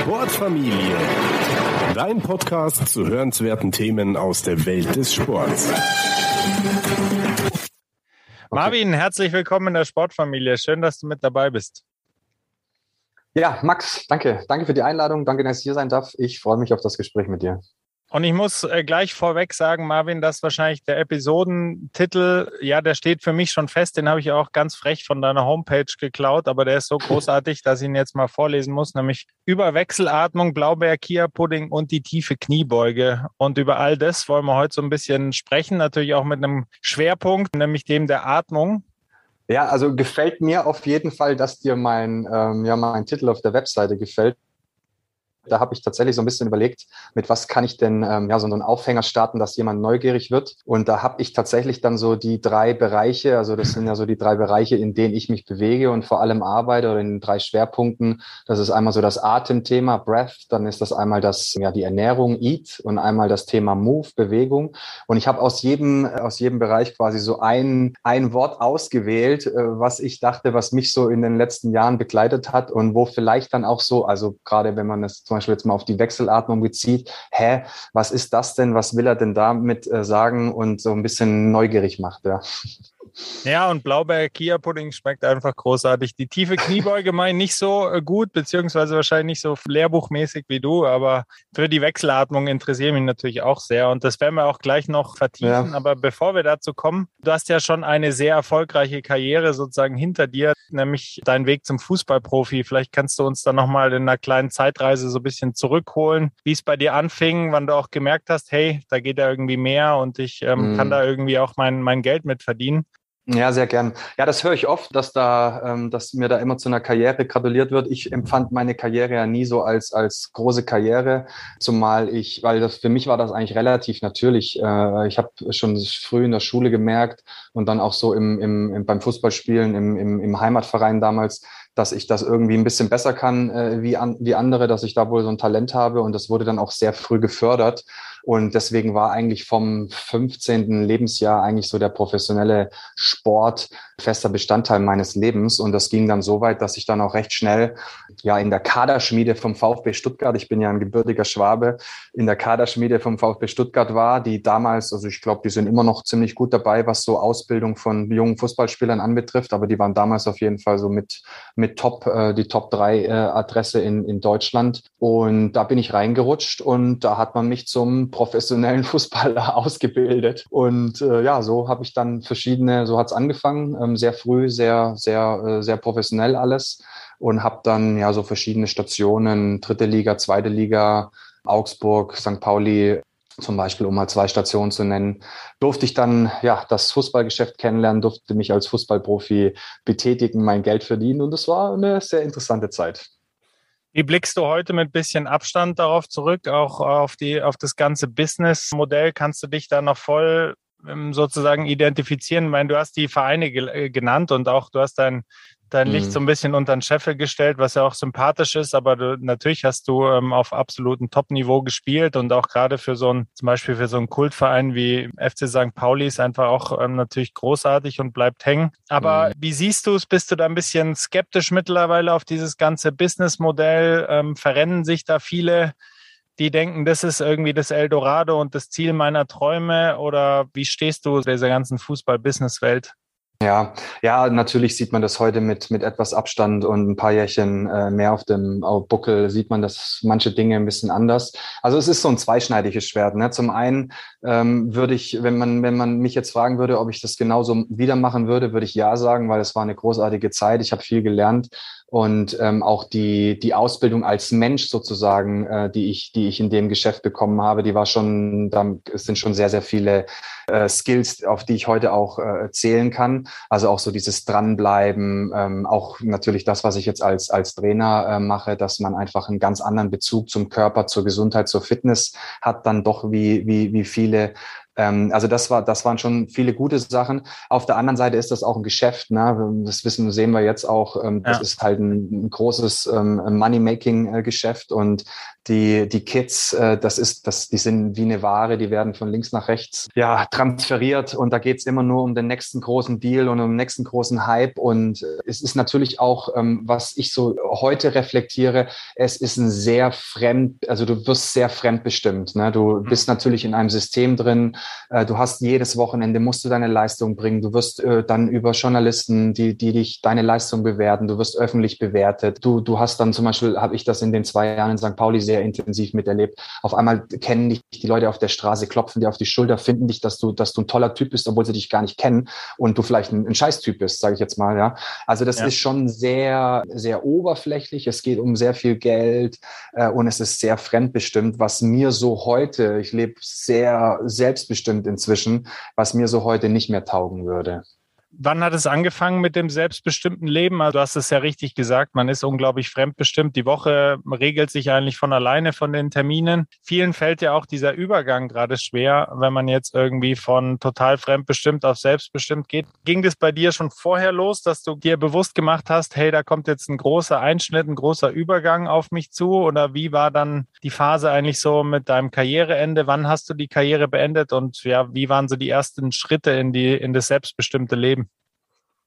Sportfamilie. Dein Podcast zu hörenswerten Themen aus der Welt des Sports. Marvin, herzlich willkommen in der Sportfamilie. Schön, dass du mit dabei bist. Ja, Max, danke. Danke für die Einladung. Danke, dass ich hier sein darf. Ich freue mich auf das Gespräch mit dir. Und ich muss äh, gleich vorweg sagen, Marvin, dass wahrscheinlich der Episodentitel, ja, der steht für mich schon fest. Den habe ich auch ganz frech von deiner Homepage geklaut, aber der ist so großartig, dass ich ihn jetzt mal vorlesen muss, nämlich über Wechselatmung, Blaubeer, Kia-Pudding und die tiefe Kniebeuge. Und über all das wollen wir heute so ein bisschen sprechen, natürlich auch mit einem Schwerpunkt, nämlich dem der Atmung. Ja, also gefällt mir auf jeden Fall, dass dir mein, ähm, ja, mein Titel auf der Webseite gefällt da habe ich tatsächlich so ein bisschen überlegt, mit was kann ich denn ähm, ja so einen Aufhänger starten, dass jemand neugierig wird. Und da habe ich tatsächlich dann so die drei Bereiche, also das sind ja so die drei Bereiche, in denen ich mich bewege und vor allem arbeite oder in drei Schwerpunkten. Das ist einmal so das Atemthema, Breath, dann ist das einmal das ja die Ernährung, Eat und einmal das Thema Move, Bewegung. Und ich habe aus jedem aus jedem Bereich quasi so ein ein Wort ausgewählt, äh, was ich dachte, was mich so in den letzten Jahren begleitet hat und wo vielleicht dann auch so, also gerade wenn man es zum Beispiel jetzt mal auf die Wechselatmung bezieht, hä, was ist das denn, was will er denn damit äh, sagen und so ein bisschen neugierig macht, ja. Ja, und Blaubeer-Kia-Pudding schmeckt einfach großartig. Die tiefe Kniebeuge meine nicht so äh, gut, beziehungsweise wahrscheinlich nicht so lehrbuchmäßig wie du, aber für die Wechselatmung interessiere mich natürlich auch sehr. Und das werden wir auch gleich noch vertiefen. Ja. Aber bevor wir dazu kommen, du hast ja schon eine sehr erfolgreiche Karriere sozusagen hinter dir, nämlich deinen Weg zum Fußballprofi. Vielleicht kannst du uns da nochmal in einer kleinen Zeitreise so ein bisschen zurückholen, wie es bei dir anfing, wann du auch gemerkt hast, hey, da geht ja irgendwie mehr und ich ähm, mhm. kann da irgendwie auch mein, mein Geld mit verdienen. Ja, sehr gern. Ja, das höre ich oft, dass da, ähm, dass mir da immer zu einer Karriere gratuliert wird. Ich empfand meine Karriere ja nie so als als große Karriere, zumal ich, weil das für mich war das eigentlich relativ natürlich. Äh, ich habe schon früh in der Schule gemerkt und dann auch so im, im, im beim Fußballspielen im, im, im Heimatverein damals, dass ich das irgendwie ein bisschen besser kann äh, wie, an, wie andere, dass ich da wohl so ein Talent habe und das wurde dann auch sehr früh gefördert. Und deswegen war eigentlich vom 15. Lebensjahr eigentlich so der professionelle Sport fester Bestandteil meines Lebens. Und das ging dann so weit, dass ich dann auch recht schnell ja in der Kaderschmiede vom VfB Stuttgart, ich bin ja ein gebürtiger Schwabe, in der Kaderschmiede vom VfB Stuttgart war, die damals, also ich glaube, die sind immer noch ziemlich gut dabei, was so Ausbildung von jungen Fußballspielern anbetrifft, aber die waren damals auf jeden Fall so mit, mit Top, äh, die Top 3 äh, Adresse in, in Deutschland. Und da bin ich reingerutscht und da hat man mich zum professionellen Fußballer ausgebildet. Und äh, ja, so habe ich dann verschiedene, so hat's angefangen, ähm, sehr früh, sehr, sehr, äh, sehr professionell alles und habe dann ja so verschiedene Stationen, dritte Liga, zweite Liga, Augsburg, St. Pauli, zum Beispiel, um mal zwei Stationen zu nennen, durfte ich dann ja das Fußballgeschäft kennenlernen, durfte mich als Fußballprofi betätigen, mein Geld verdienen und es war eine sehr interessante Zeit. Wie blickst du heute mit bisschen Abstand darauf zurück, auch auf die, auf das ganze Business-Modell? Kannst du dich da noch voll ähm, sozusagen identifizieren? Ich meine, du hast die Vereine äh, genannt und auch du hast dein, dein Licht mhm. so ein bisschen unter den Scheffel gestellt, was ja auch sympathisch ist, aber du, natürlich hast du ähm, auf absolutem Top-Niveau gespielt und auch gerade für so ein, zum Beispiel für so einen Kultverein wie FC St. Pauli ist einfach auch ähm, natürlich großartig und bleibt hängen. Aber mhm. wie siehst du es? Bist du da ein bisschen skeptisch mittlerweile auf dieses ganze Businessmodell? Ähm, verrennen sich da viele? die denken, das ist irgendwie das Eldorado und das Ziel meiner Träume? Oder wie stehst du dieser ganzen Fußball-Business-Welt? Ja, ja, natürlich sieht man das heute mit, mit etwas Abstand und ein paar Jährchen äh, mehr auf dem Buckel, sieht man das manche Dinge ein bisschen anders. Also es ist so ein zweischneidiges Schwert. Ne? Zum einen ähm, würde ich, wenn man, wenn man mich jetzt fragen würde, ob ich das genauso wieder machen würde, würde ich ja sagen, weil es war eine großartige Zeit. Ich habe viel gelernt und ähm, auch die die Ausbildung als Mensch sozusagen, äh, die ich die ich in dem Geschäft bekommen habe, die war schon, da sind schon sehr sehr viele äh, Skills, auf die ich heute auch äh, zählen kann. Also auch so dieses dranbleiben, ähm, auch natürlich das, was ich jetzt als als Trainer äh, mache, dass man einfach einen ganz anderen Bezug zum Körper, zur Gesundheit, zur Fitness hat, dann doch wie wie wie viele Ähm, also das war, das waren schon viele gute Sachen. Auf der anderen Seite ist das auch ein Geschäft. Ne? Das wissen, sehen wir jetzt auch. Ähm, das ja. ist halt ein, ein großes ähm, Money-Making-Geschäft und die, die Kids, äh, das ist, das, die sind wie eine Ware, die werden von links nach rechts ja, transferiert und da geht's immer nur um den nächsten großen Deal und um den nächsten großen Hype. Und äh, es ist natürlich auch, ähm, was ich so heute reflektiere, es ist ein sehr fremd, also du wirst sehr fremdbestimmt. Ne? Du mhm. bist natürlich in einem System drin, äh, du hast jedes Wochenende, musst du deine Leistung bringen, du wirst äh, dann über Journalisten, die, die dich deine Leistung bewerten, du wirst öffentlich bewertet. Du, du hast dann zum Beispiel, habe ich das in den zwei Jahren in St. Pauli sehr sehr intensiv miterlebt. Auf einmal kennen dich die Leute auf der Straße, klopfen dir auf die Schulter, finden dich, dass du, dass du ein toller Typ bist, obwohl sie dich gar nicht kennen und du vielleicht ein, ein Scheißtyp bist, sage ich jetzt mal. Ja, also das ja. ist schon sehr, sehr oberflächlich. Es geht um sehr viel Geld äh, und es ist sehr fremdbestimmt, was mir so heute, ich lebe sehr selbstbestimmt inzwischen, was mir so heute nicht mehr taugen würde. Wann hat es angefangen mit dem selbstbestimmten Leben? Also du hast es ja richtig gesagt, man ist unglaublich fremdbestimmt. Die Woche regelt sich eigentlich von alleine von den Terminen. Vielen fällt ja auch dieser Übergang gerade schwer, wenn man jetzt irgendwie von total fremdbestimmt auf selbstbestimmt geht. Ging das bei dir schon vorher los, dass du dir bewusst gemacht hast, hey, da kommt jetzt ein großer Einschnitt, ein großer Übergang auf mich zu? Oder wie war dann die Phase eigentlich so mit deinem Karriereende? Wann hast du die Karriere beendet und ja, wie waren so die ersten Schritte in die, in das selbstbestimmte Leben?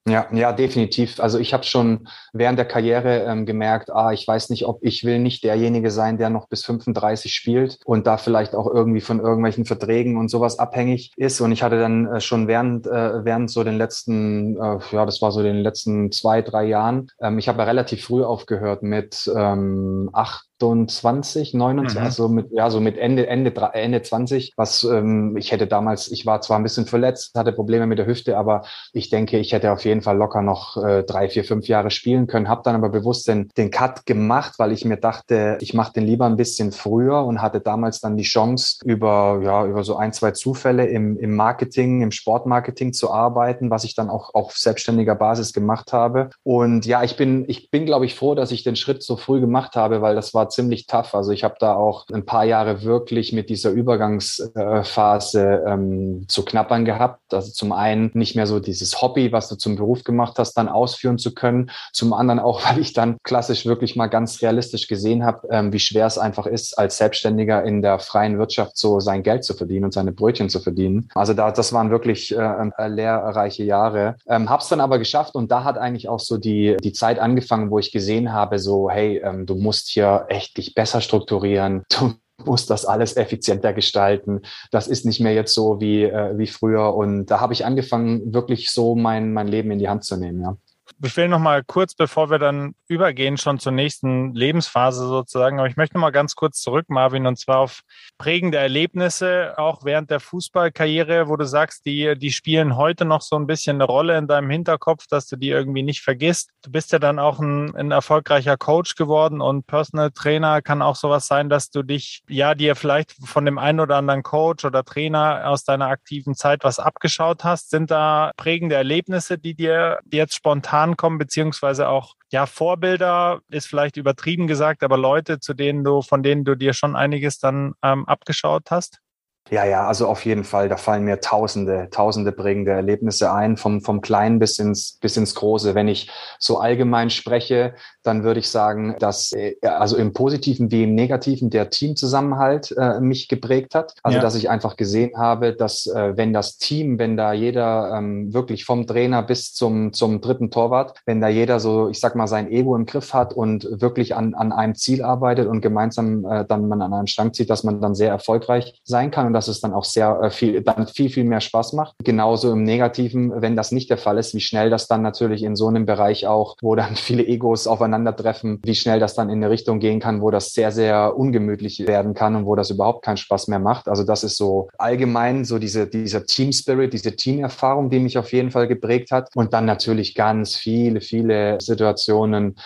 Ja, ja, definitiv. Also ich habe schon während der Karriere ähm, gemerkt, ah, ich weiß nicht, ob ich will nicht derjenige sein, der noch bis 35 spielt und da vielleicht auch irgendwie von irgendwelchen Verträgen und sowas abhängig ist. Und ich hatte dann äh, schon während äh, während so den letzten, äh, ja, das war so den letzten zwei, drei Jahren. Ähm, ich habe ja relativ früh aufgehört mit ähm, acht 28, 29, mhm. also mit, ja, so mit Ende, Ende, Ende 20, was ähm, ich hätte damals, ich war zwar ein bisschen verletzt, hatte Probleme mit der Hüfte, aber ich denke, ich hätte auf jeden Fall locker noch äh, drei, vier, fünf Jahre spielen können, habe dann aber bewusst den, den Cut gemacht, weil ich mir dachte, ich mache den lieber ein bisschen früher und hatte damals dann die Chance, über, ja, über so ein, zwei Zufälle im, im Marketing, im Sportmarketing zu arbeiten, was ich dann auch auf selbstständiger Basis gemacht habe. Und ja, ich bin, ich bin, glaube ich, froh, dass ich den Schritt so früh gemacht habe, weil das war ziemlich tough. Also ich habe da auch ein paar Jahre wirklich mit dieser Übergangsphase ähm, zu knappern gehabt. Also zum einen nicht mehr so dieses Hobby, was du zum Beruf gemacht hast, dann ausführen zu können. Zum anderen auch, weil ich dann klassisch wirklich mal ganz realistisch gesehen habe, ähm, wie schwer es einfach ist, als Selbstständiger in der freien Wirtschaft so sein Geld zu verdienen und seine Brötchen zu verdienen. Also da, das waren wirklich äh, lehrreiche Jahre. Ähm, hab's dann aber geschafft und da hat eigentlich auch so die, die Zeit angefangen, wo ich gesehen habe, so, hey, ähm, du musst hier echt dich besser strukturieren. Du musst das alles effizienter gestalten. Das ist nicht mehr jetzt so wie, äh, wie früher. Und da habe ich angefangen, wirklich so mein, mein Leben in die Hand zu nehmen, ja ich will noch mal kurz, bevor wir dann übergehen, schon zur nächsten Lebensphase sozusagen, aber ich möchte noch mal ganz kurz zurück, Marvin, und zwar auf prägende Erlebnisse, auch während der Fußballkarriere, wo du sagst, die, die spielen heute noch so ein bisschen eine Rolle in deinem Hinterkopf, dass du die irgendwie nicht vergisst. Du bist ja dann auch ein, ein erfolgreicher Coach geworden und Personal Trainer kann auch sowas sein, dass du dich, ja, dir vielleicht von dem einen oder anderen Coach oder Trainer aus deiner aktiven Zeit was abgeschaut hast. Sind da prägende Erlebnisse, die dir jetzt spontan ankommen, beziehungsweise auch, ja, Vorbilder ist vielleicht übertrieben gesagt, aber Leute, zu denen du, von denen du dir schon einiges dann ähm, abgeschaut hast? Ja, ja, also auf jeden Fall. Da fallen mir tausende, tausende prägende Erlebnisse ein, vom, vom Kleinen bis ins, bis ins Große. Wenn ich so allgemein spreche, dann würde ich sagen, dass äh, also im Positiven wie im Negativen der Teamzusammenhalt äh, mich geprägt hat. Also ja. dass ich einfach gesehen habe, dass äh, wenn das Team, wenn da jeder ähm, wirklich vom Trainer bis zum, zum dritten Torwart, wenn da jeder so, ich sag mal, sein Ego im Griff hat und wirklich an, an einem Ziel arbeitet und gemeinsam äh, dann man an einem Strang zieht, dass man dann sehr erfolgreich sein kann und dass es dann auch sehr äh, viel, dann viel, viel mehr Spaß macht. Genauso im Negativen, wenn das nicht der Fall ist, wie schnell das dann natürlich in so einem Bereich auch, wo dann viele Egos aufeinandertreffen, wie schnell das dann in eine Richtung gehen kann, wo das sehr, sehr ungemütlich werden kann und wo das überhaupt keinen Spaß mehr macht. Also das ist so allgemein so diese, dieser Team Spirit, diese Teamerfahrung, die mich auf jeden Fall geprägt hat. Und dann natürlich ganz viele, viele Situationen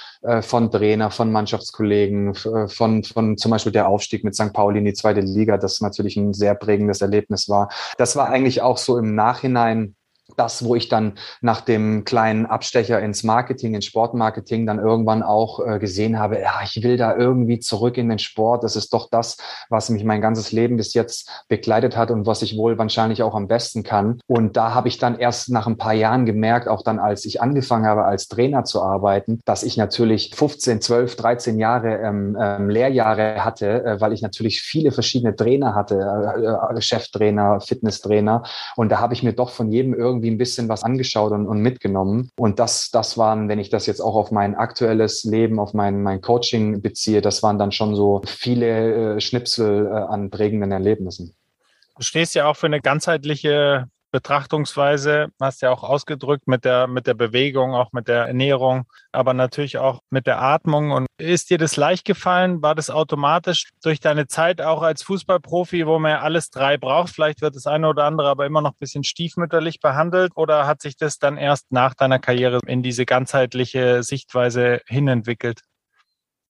von Trainer, von Mannschaftskollegen, äh, von, von zum Beispiel der Aufstieg mit St. Pauli in die zweite Liga. Das natürlich ein sehr prägendes Erlebnis war. Das war eigentlich auch so im Nachhinein das, wo ich dann nach dem kleinen Abstecher ins Marketing, ins Sportmarketing dann irgendwann auch äh, gesehen habe, ja, ich will da irgendwie zurück in den Sport. Das ist doch das, was mich mein ganzes Leben bis jetzt begleitet hat und was ich wohl wahrscheinlich auch am besten kann. Und da habe ich dann erst nach ein paar Jahren gemerkt, auch dann, als ich angefangen habe, als Trainer zu arbeiten, dass ich natürlich 15, 12, 13 Jahre ähm, ähm, Lehrjahre hatte, äh, weil ich natürlich viele verschiedene Trainer hatte, äh, äh, Cheftrainer, Fitnesstrainer. Und da habe ich mir doch von jedem irgendwie ein bisschen was angeschaut und, und mitgenommen. Und das, das waren, wenn ich das jetzt auch auf mein aktuelles Leben, auf mein, mein Coaching beziehe, das waren dann schon so viele äh, Schnipsel äh, an prägenden Erlebnissen. Du stehst ja auch für eine ganzheitliche Betrachtungsweise, hast ja auch ausgedrückt mit der, mit der Bewegung, auch mit der Ernährung, aber natürlich auch mit der Atmung. Und ist dir das leicht gefallen? War das automatisch durch deine Zeit auch als Fußballprofi, wo man ja alles drei braucht? Vielleicht wird das eine oder andere aber immer noch ein bisschen stiefmütterlich behandelt oder hat sich das dann erst nach deiner Karriere in diese ganzheitliche Sichtweise hinentwickelt?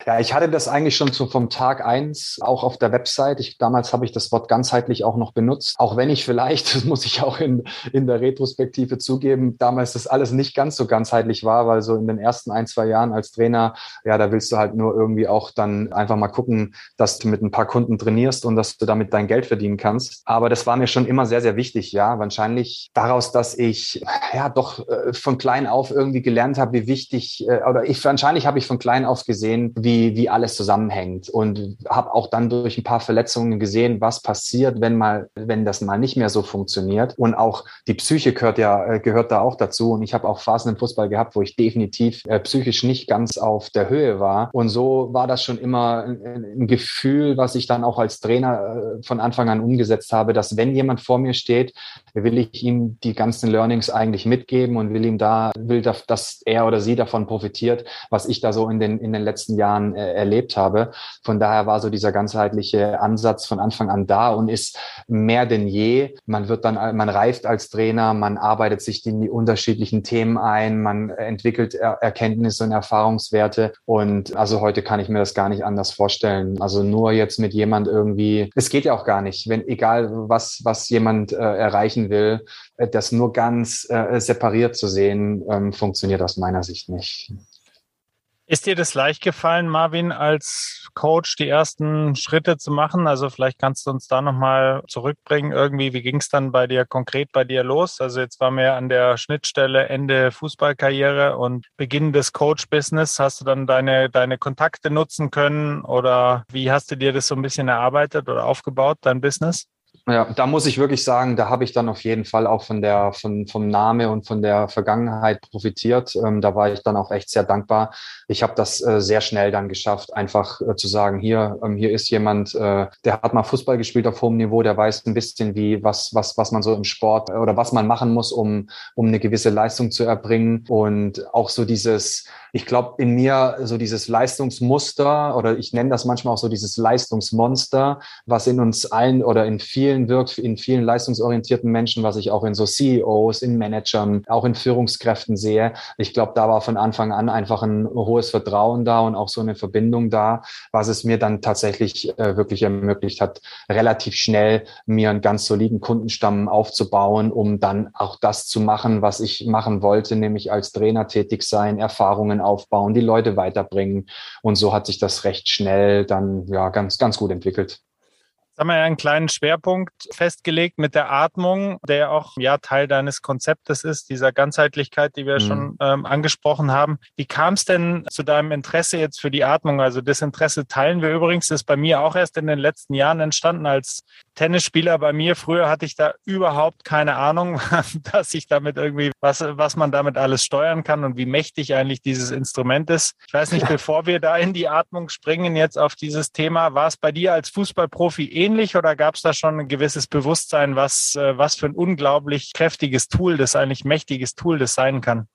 Ja, ich hatte das eigentlich schon so vom Tag eins auch auf der Website. Ich, damals habe ich das Wort ganzheitlich auch noch benutzt. Auch wenn ich vielleicht, das muss ich auch in, in der Retrospektive zugeben, damals das alles nicht ganz so ganzheitlich war, weil so in den ersten ein, zwei Jahren als Trainer, ja, da willst du halt nur irgendwie auch dann einfach mal gucken, dass du mit ein paar Kunden trainierst und dass du damit dein Geld verdienen kannst. Aber das war mir schon immer sehr, sehr wichtig, ja. Wahrscheinlich daraus, dass ich ja doch äh, von klein auf irgendwie gelernt habe, wie wichtig, äh, oder ich wahrscheinlich habe ich von klein auf gesehen, wie, wie alles zusammenhängt und habe auch dann durch ein paar Verletzungen gesehen, was passiert, wenn mal, wenn das mal nicht mehr so funktioniert. Und auch die Psyche gehört ja, äh, gehört da auch dazu. Und ich habe auch Phasen im Fußball gehabt, wo ich definitiv äh, psychisch nicht ganz auf der Höhe war. Und so war das schon immer ein, ein Gefühl, was ich dann auch als Trainer äh, von Anfang an umgesetzt habe, dass wenn jemand vor mir steht, will ich ihm die ganzen Learnings eigentlich mitgeben und will ihm da, will, dass er oder sie davon profitiert, was ich da so in den, in den letzten Jahren Jahren äh, erlebt habe. Von daher war so dieser ganzheitliche Ansatz von Anfang an da und ist mehr denn je. Man wird dann, man reift als Trainer, man arbeitet sich in die unterschiedlichen Themen ein, man entwickelt er Erkenntnisse und Erfahrungswerte. Und also heute kann ich mir das gar nicht anders vorstellen. Also nur jetzt mit jemand irgendwie, es geht ja auch gar nicht, wenn egal was, was jemand äh, erreichen will, äh, das nur ganz äh, separiert zu sehen, ähm, funktioniert aus meiner Sicht nicht. Ist dir das leicht gefallen, Marvin, als Coach die ersten Schritte zu machen? Also vielleicht kannst du uns da nochmal zurückbringen. Irgendwie, wie ging es dann bei dir konkret bei dir los? Also jetzt waren wir an der Schnittstelle Ende Fußballkarriere und Beginn des Coach-Business. Hast du dann deine, deine Kontakte nutzen können oder wie hast du dir das so ein bisschen erarbeitet oder aufgebaut, dein Business? Ja, da muss ich wirklich sagen, da habe ich dann auf jeden Fall auch von der, von, vom Name und von der Vergangenheit profitiert. Ähm, da war ich dann auch echt sehr dankbar. Ich habe das äh, sehr schnell dann geschafft, einfach äh, zu sagen, hier, ähm, hier ist jemand, äh, der hat mal Fußball gespielt auf hohem Niveau, der weiß ein bisschen, wie, was, was, was man so im Sport oder was man machen muss, um, um eine gewisse Leistung zu erbringen. Und auch so dieses, ich glaube, in mir so dieses Leistungsmuster oder ich nenne das manchmal auch so dieses Leistungsmonster, was in uns allen oder in vielen wirkt, in vielen leistungsorientierten Menschen, was ich auch in so CEOs, in Managern, auch in Führungskräften sehe. Ich glaube, da war von Anfang an einfach ein hohes Vertrauen da und auch so eine Verbindung da, was es mir dann tatsächlich äh, wirklich ermöglicht hat, relativ schnell mir einen ganz soliden Kundenstamm aufzubauen, um dann auch das zu machen, was ich machen wollte, nämlich als Trainer tätig sein, Erfahrungen aufbauen, die Leute weiterbringen. Und so hat sich das recht schnell dann ja ganz, ganz gut entwickelt. Jetzt haben wir ja einen kleinen Schwerpunkt festgelegt mit der Atmung, der auch ja Teil deines Konzeptes ist, dieser Ganzheitlichkeit, die wir mhm. schon ähm, angesprochen haben. Wie kam es denn zu deinem Interesse jetzt für die Atmung? Also das Interesse teilen wir übrigens, das ist bei mir auch erst in den letzten Jahren entstanden als Tennisspieler bei mir. Früher hatte ich da überhaupt keine Ahnung, dass ich damit irgendwie, was, was man damit alles steuern kann und wie mächtig eigentlich dieses Instrument ist. Ich weiß nicht, bevor wir da in die Atmung springen, jetzt auf dieses Thema, war es bei dir als Fußballprofi ähnlich oder gab es da schon ein gewisses Bewusstsein, was, äh, was für ein unglaublich kräftiges Tool das eigentlich mächtiges Tool das sein kann?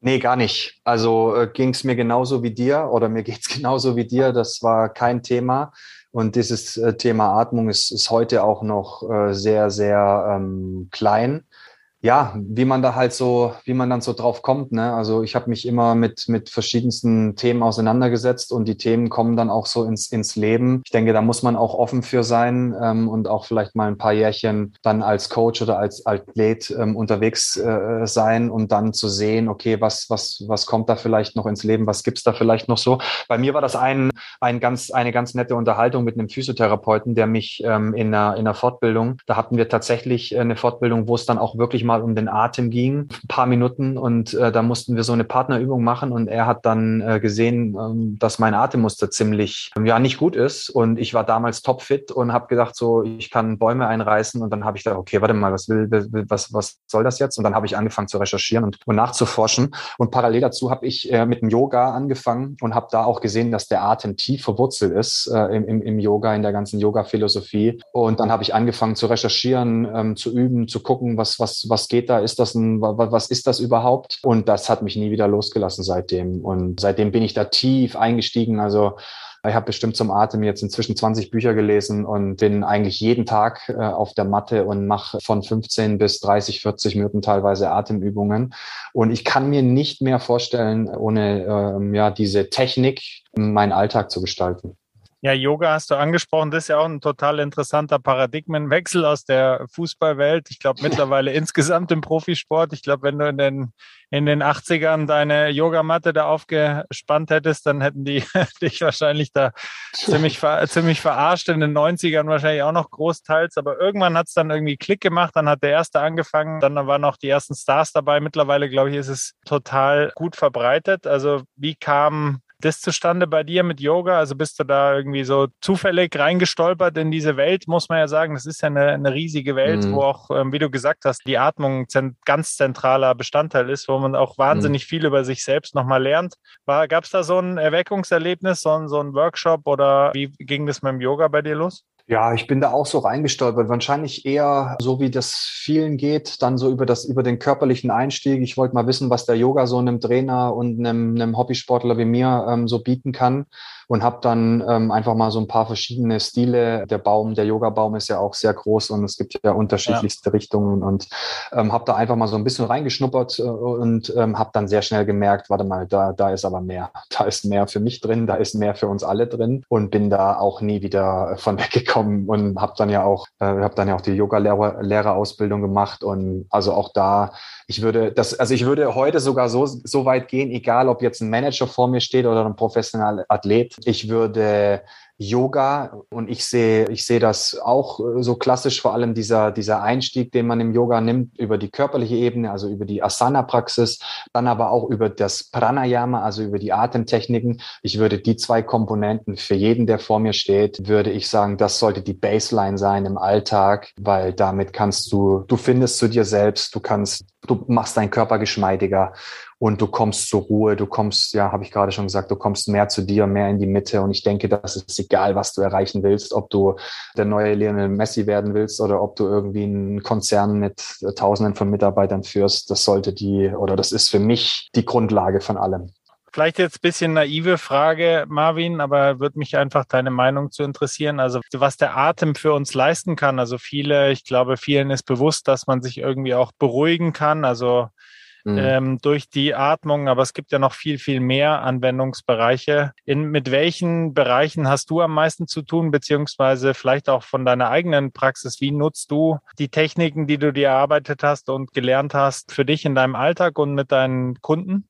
Nee, gar nicht. Also äh, ging es mir genauso wie dir oder mir geht es genauso wie dir. Das war kein Thema. Und dieses äh, Thema Atmung ist, ist heute auch noch äh, sehr, sehr ähm, klein ja, wie man da halt so, wie man dann so drauf kommt. Ne? Also ich habe mich immer mit, mit verschiedensten Themen auseinandergesetzt und die Themen kommen dann auch so ins, ins Leben. Ich denke, da muss man auch offen für sein ähm, und auch vielleicht mal ein paar Jährchen dann als Coach oder als Athlet ähm, unterwegs äh, sein, um dann zu sehen, okay, was, was, was kommt da vielleicht noch ins Leben, was gibt's da vielleicht noch so. Bei mir war das ein, ein ganz, eine ganz nette Unterhaltung mit einem Physiotherapeuten, der mich ähm, in, einer, in einer Fortbildung, da hatten wir tatsächlich eine Fortbildung, wo es dann auch wirklich mal um den Atem ging, ein paar Minuten. Und äh, da mussten wir so eine Partnerübung machen. Und er hat dann äh, gesehen, ähm, dass mein Atemmuster ziemlich ähm, ja nicht gut ist. Und ich war damals topfit und habe gedacht so, ich kann Bäume einreißen. Und dann habe ich gedacht, okay, warte mal, was will, was was soll das jetzt? Und dann habe ich angefangen zu recherchieren und, und nachzuforschen. Und parallel dazu habe ich äh, mit dem Yoga angefangen und habe da auch gesehen, dass der Atem tief verwurzelt ist äh, im, im, im Yoga, in der ganzen Yoga-Philosophie. Und dann habe ich angefangen zu recherchieren, ähm, zu üben, zu gucken, was was was geht da, ist das ein was ist das überhaupt? Und das hat mich nie wieder losgelassen seitdem und seitdem bin ich da tief eingestiegen. Also ich habe bestimmt zum Atem jetzt inzwischen 20 Bücher gelesen und bin eigentlich jeden Tag äh, auf der Matte und mache von 15 bis 30, 40 Minuten teilweise Atemübungen. Und ich kann mir nicht mehr vorstellen, ohne ähm, ja diese Technik meinen Alltag zu gestalten. Ja, Yoga hast du angesprochen. Das ist ja auch ein total interessanter Paradigmenwechsel aus der Fußballwelt. Ich glaube mittlerweile insgesamt im Profisport. Ich glaube, wenn du in den, in den 80ern deine Yogamatte da aufgespannt hättest, dann hätten die dich wahrscheinlich da ziemlich, ziemlich verarscht. In den 90ern wahrscheinlich auch noch großteils. Aber irgendwann hat es dann irgendwie Klick gemacht. Dann hat der erste angefangen. Dann waren auch die ersten Stars dabei. Mittlerweile, glaube ich, ist es total gut verbreitet. Also wie kam das zustande bei dir mit Yoga? Also bist du da irgendwie so zufällig reingestolpert in diese Welt, muss man ja sagen. Das ist ja eine, eine riesige Welt, mhm. wo auch, ähm, wie du gesagt hast, die Atmung ein ganz zentraler Bestandteil ist, wo man auch wahnsinnig mhm. viel über sich selbst nochmal lernt. Gab es da so ein Erweckungserlebnis, so ein, so ein Workshop oder wie ging das mit dem Yoga bei dir los? Ja, ich bin da auch so reingestolpert. Wahrscheinlich eher so, wie das vielen geht, dann so über das, über den körperlichen Einstieg. Ich wollte mal wissen, was der Yoga so einem Trainer und einem, einem Hobbysportler wie mir ähm, so bieten kann und habe dann ähm, einfach mal so ein paar verschiedene Stile. Der Baum, der Yoga-Baum ist ja auch sehr groß und es gibt ja unterschiedlichste ja. Richtungen und ähm, habe da einfach mal so ein bisschen reingeschnuppert äh, und ähm, habe dann sehr schnell gemerkt, warte mal, da, da ist aber mehr. Da ist mehr für mich drin, da ist mehr für uns alle drin und bin da auch nie wieder von weggekommen und habe dann ja auch, äh, habe dann ja auch die Yoga-Lehrerausbildung gemacht und also auch da, ich würde das, also ich würde heute sogar so, so weit gehen, egal ob jetzt ein Manager vor mir steht oder ein professioneller Athlet, ich würde Yoga und ich sehe, ich sehe das auch äh, so klassisch, vor allem dieser, dieser Einstieg, den man im Yoga nimmt, über die körperliche Ebene, also über die Asana-Praxis, dann aber auch über das Pranayama, also über die Atemtechniken. Ich würde die zwei Komponenten für jeden, der vor mir steht, würde ich sagen, das sollte die Baseline sein im Alltag, weil damit kannst du, du findest zu dir selbst, du kannst, du machst deinen Körper geschmeidiger und du kommst zur Ruhe, du kommst, ja, habe ich gerade schon gesagt, du kommst mehr zu dir, mehr in die Mitte. Und ich denke, das ist egal, was du erreichen willst, ob du der neue Lionel Messi werden willst oder ob du irgendwie einen Konzern mit Tausenden von Mitarbeitern führst, das sollte die oder das ist für mich die Grundlage von allem. Vielleicht jetzt ein bisschen naive Frage, Marvin, aber würde mich einfach deine Meinung zu interessieren. Also was der Atem für uns leisten kann. Also viele, ich glaube, vielen ist bewusst, dass man sich irgendwie auch beruhigen kann. Also mhm. ähm, durch die Atmung, aber es gibt ja noch viel, viel mehr Anwendungsbereiche. In, mit welchen Bereichen hast du am meisten zu tun, beziehungsweise vielleicht auch von deiner eigenen Praxis? Wie nutzt du die Techniken, die du dir erarbeitet hast und gelernt hast, für dich in deinem Alltag und mit deinen Kunden?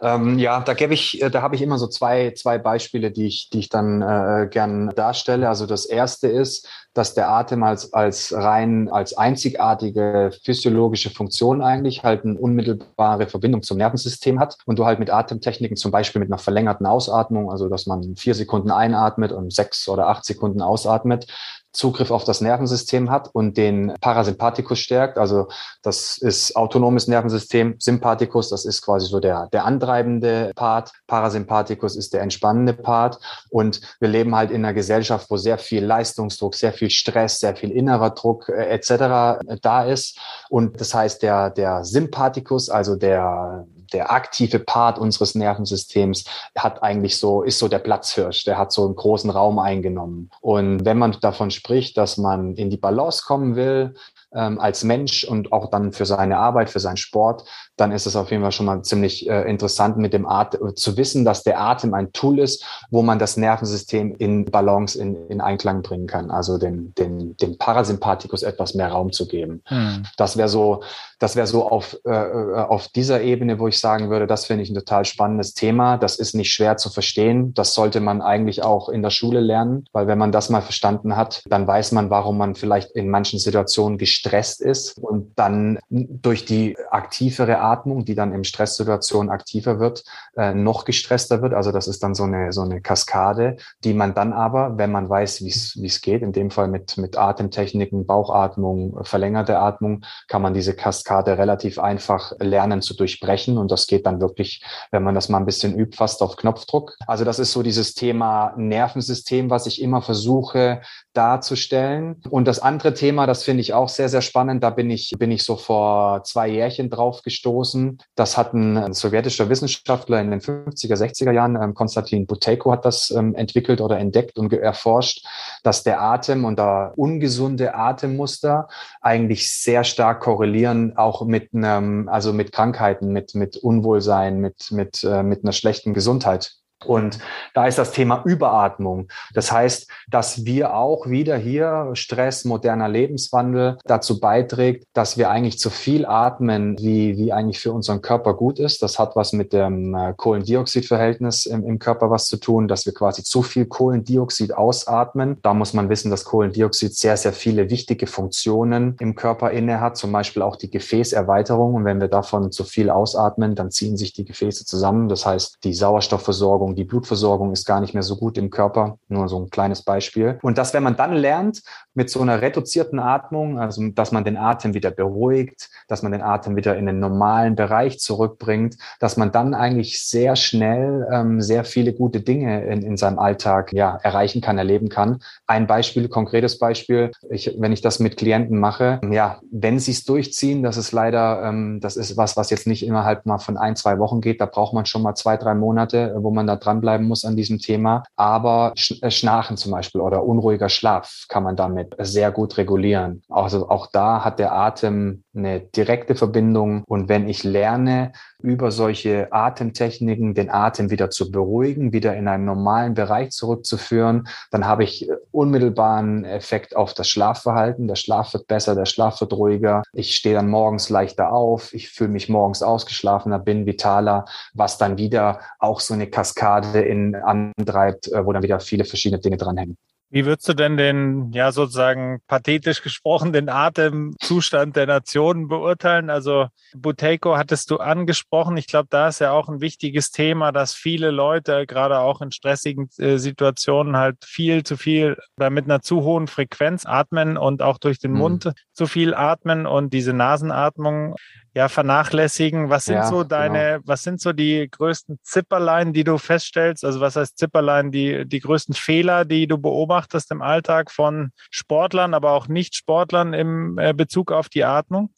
Ähm, ja, da gebe ich, äh, da habe ich immer so zwei, zwei Beispiele, die ich, die ich dann äh, gern darstelle. Also das erste ist, dass der Atem als, als rein, als einzigartige physiologische Funktion eigentlich halt eine unmittelbare Verbindung zum Nervensystem hat und du halt mit Atemtechniken zum Beispiel mit einer verlängerten Ausatmung, also dass man vier Sekunden einatmet und sechs oder acht Sekunden ausatmet, Zugriff auf das Nervensystem hat und den Parasympathikus stärkt. Also das ist autonomes Nervensystem. Sympathikus, das ist quasi so der, der antreibende Part. Parasympathikus ist der entspannende Part. Und wir leben halt in einer Gesellschaft, wo sehr viel Leistungsdruck, sehr viel Stress, sehr viel innerer Druck äh, etc. da ist. Und das heißt, der, der Sympathikus, also der der aktive Part unseres Nervensystems hat eigentlich so, ist so der Platzhirsch, der hat so einen großen Raum eingenommen. Und wenn man davon spricht, dass man in die Balance kommen will, ähm, als Mensch und auch dann für seine Arbeit, für seinen Sport, dann ist es auf jeden Fall schon mal ziemlich äh, interessant mit dem Atem zu wissen, dass der Atem ein Tool ist, wo man das Nervensystem in Balance, in, in Einklang bringen kann, also den, den, dem Parasympathikus etwas mehr Raum zu geben. Hm. Das wäre so, das wäre so auf, äh, äh, auf dieser Ebene, wo ich sagen würde, das finde ich ein total spannendes Thema. Das ist nicht schwer zu verstehen. Das sollte man eigentlich auch in der Schule lernen, weil wenn man das mal verstanden hat, dann weiß man, warum man vielleicht in manchen Situationen gestresst ist und dann durch die aktivere Atmung, die dann in Stresssituationen aktiver wird, äh, noch gestresster wird. Also das ist dann so eine, so eine Kaskade, die man dann aber, wenn man weiß, wie es geht, in dem Fall mit, mit Atemtechniken, Bauchatmung, verlängerte Atmung, kann man diese Kaskade relativ einfach lernen zu durchbrechen. Und das geht dann wirklich, wenn man das mal ein bisschen übt, fast auf Knopfdruck. Also das ist so dieses Thema Nervensystem, was ich immer versuche darzustellen. Und das andere Thema, das finde ich auch sehr, sehr spannend. Da bin ich, bin ich so vor zwei Jährchen drauf gestoßen. Das hat ein, sowjetischer Wissenschaftler in den 50er, 60er Jahren, ähm, Konstantin Buteyko hat das ähm, entwickelt oder entdeckt und erforscht, dass der Atem und da ungesunde Atemmuster eigentlich sehr stark korrelieren, auch mit einem, also mit Krankheiten, mit, mit Unwohlsein, mit, mit, äh, mit einer schlechten Gesundheit. Und da ist das Thema Überatmung. Das heißt, dass wir auch wieder hier Stress, moderner Lebenswandel dazu beiträgt, dass wir eigentlich zu viel atmen, wie, wie eigentlich für unseren Körper gut ist. Das hat was mit dem äh, Kohlendioxidverhältnis im, im Körper was zu tun, dass wir quasi zu viel Kohlendioxid ausatmen. Da muss man wissen, dass Kohlendioxid sehr, sehr viele wichtige Funktionen im Körper inne hat, zum Beispiel auch die Gefäßerweiterung. Und wenn wir davon zu viel ausatmen, dann ziehen sich die Gefäße zusammen. Das heißt, die Sauerstoffversorgung die Blutversorgung ist gar nicht mehr so gut im Körper. Nur so ein kleines Beispiel. Und dass, wenn man dann lernt, mit so einer reduzierten Atmung, also dass man den Atem wieder beruhigt, dass man den Atem wieder in den normalen Bereich zurückbringt, dass man dann eigentlich sehr schnell ähm, sehr viele gute Dinge in, in seinem Alltag ja, erreichen kann, erleben kann. Ein Beispiel, konkretes Beispiel, ich, wenn ich das mit Klienten mache, ja, wenn sie es durchziehen, das ist leider, ähm, das ist was, was jetzt nicht innerhalb mal von ein, zwei Wochen geht, da braucht man schon mal zwei, drei Monate, wo man da dranbleiben muss an diesem Thema. Aber äh, Schnarchen zum Beispiel oder unruhiger Schlaf kann man damit sehr gut regulieren. Also auch da hat der Atem eine direkte Verbindung. Und wenn ich lerne, über solche Atemtechniken den Atem wieder zu beruhigen, wieder in einen normalen Bereich zurückzuführen, dann habe ich unmittelbaren Effekt auf das Schlafverhalten. Der Schlaf wird besser, der Schlaf wird ruhiger. Ich stehe dann morgens leichter auf. Ich fühle mich morgens ausgeschlafener, bin vitaler, was dann wieder auch so eine Kaskade in antreibt, äh, wo dann wieder viele verschiedene Dinge dranhängen. Wie würdest du denn den, ja sozusagen pathetisch gesprochen, den Atemzustand der Nationen beurteilen? Also Buteiko hattest du angesprochen. Ich glaube, da ist ja auch ein wichtiges Thema, dass viele Leute gerade auch in stressigen äh, Situationen halt viel zu viel oder mit einer zu hohen Frequenz atmen und auch durch den mhm. Mund zu viel atmen und diese Nasenatmung ja, vernachlässigen. Was sind ja, so deine, genau. was sind so die größten Zipperlein, die du feststellst? Also was heißt Zipperlein? Die, die größten Fehler, die du beobachtest im Alltag von Sportlern, aber auch Nicht-Sportlern im äh, Bezug auf die Atmung?